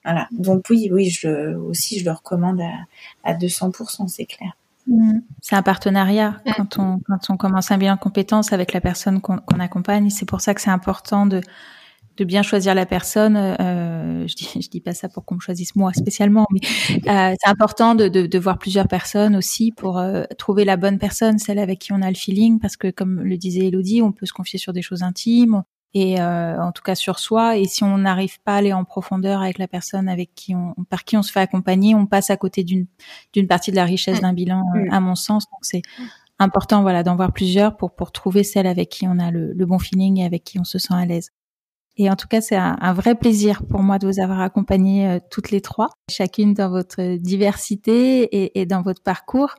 Voilà. Donc oui, oui, je aussi je le recommande à, à 200%, c'est clair.
Mmh. C'est un partenariat quand on quand on commence un bilan de compétences avec la personne qu'on accompagne. C'est pour ça que c'est important de de bien choisir la personne. Euh, je dis, je dis pas ça pour qu'on me choisisse moi spécialement, mais euh, c'est important de, de, de, voir plusieurs personnes aussi pour euh, trouver la bonne personne, celle avec qui on a le feeling, parce que comme le disait Elodie, on peut se confier sur des choses intimes et euh, en tout cas sur soi. Et si on n'arrive pas à aller en profondeur avec la personne avec qui on, par qui on se fait accompagner, on passe à côté d'une d'une partie de la richesse d'un bilan, euh, à mon sens. Donc c'est important, voilà, d'en voir plusieurs pour pour trouver celle avec qui on a le, le bon feeling et avec qui on se sent à l'aise. Et en tout cas, c'est un, vrai plaisir pour moi de vous avoir accompagné euh, toutes les trois, chacune dans votre diversité et, dans votre parcours.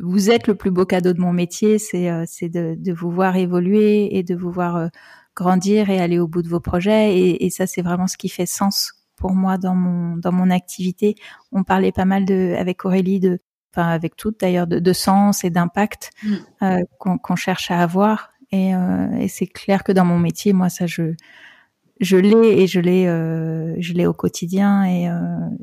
Vous êtes le plus beau cadeau de mon métier, c'est euh, de, de, vous voir évoluer et de vous voir euh, grandir et aller au bout de vos projets. Et, et ça, c'est vraiment ce qui fait sens pour moi dans mon dans mon activité. On parlait pas mal de avec Aurélie de enfin avec toutes d'ailleurs de, de, sens et d'impact mmh. qu'on cherche à avoir. Et, euh, et c'est clair que dans mon métier, moi, ça je je l'ai et je l'ai euh, je l'ai au quotidien et, euh,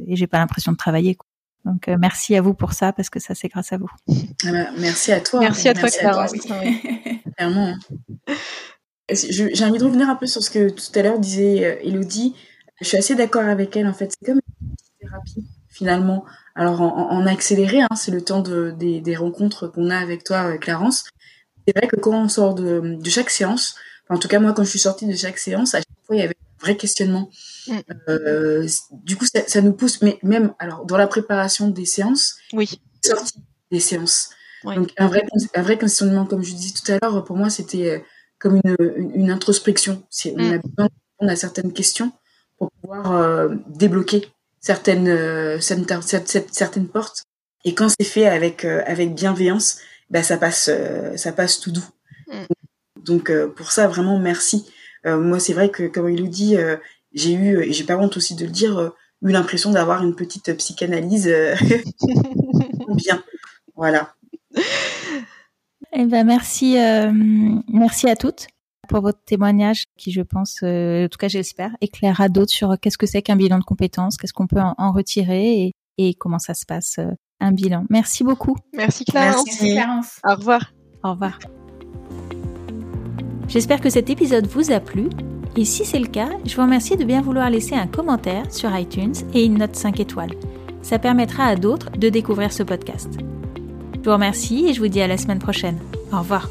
et j'ai pas l'impression de travailler. Quoi. Donc euh, merci à vous pour ça parce que ça c'est grâce à vous.
Ah bah, merci à toi.
Merci à toi Clara.
Clairement. J'ai envie de revenir un peu sur ce que tout à l'heure disait Elodie. Je suis assez d'accord avec elle en fait. C'est comme une thérapie finalement. Alors en, accéléré, hein, c'est le temps de, des, des rencontres qu'on a avec toi, Clarence. C'est vrai que quand on sort de, de chaque séance, en tout cas moi quand je suis sortie de chaque séance, à il y avait un vrai questionnement. Mm. Euh, du coup, ça, ça, nous pousse, mais même alors dans la préparation des séances,
oui,
sortie des séances. Donc un vrai, un vrai questionnement, comme je disais tout à l'heure, pour moi c'était euh, comme une, une, introspection. Si on a mm. besoin de répondre à certaines questions pour pouvoir euh, débloquer certaines, euh, certaines, certaines portes. Et quand c'est fait avec euh, avec bienveillance, ben ça passe ça passe tout doux. Mm. Donc pour ça vraiment merci moi, c'est vrai que, comme il nous dit, euh, j'ai eu, et j'ai pas honte aussi de le dire, euh, eu l'impression d'avoir une petite psychanalyse bien. Voilà.
Eh ben merci, merci à toutes pour votre témoignage qui, je pense, en tout cas j'espère, éclairera d'autres sur qu'est-ce que c'est qu'un bilan de compétences, qu'est-ce qu'on peut en, retirer et, et, comment ça se passe un bilan. Merci beaucoup.
Merci Clarence.
Merci Clarence.
Au revoir.
Au revoir. J'espère que cet épisode vous a plu et si c'est le cas, je vous remercie de bien vouloir laisser un commentaire sur iTunes et une note 5 étoiles. Ça permettra à d'autres de découvrir ce podcast. Je vous remercie et je vous dis à la semaine prochaine. Au revoir.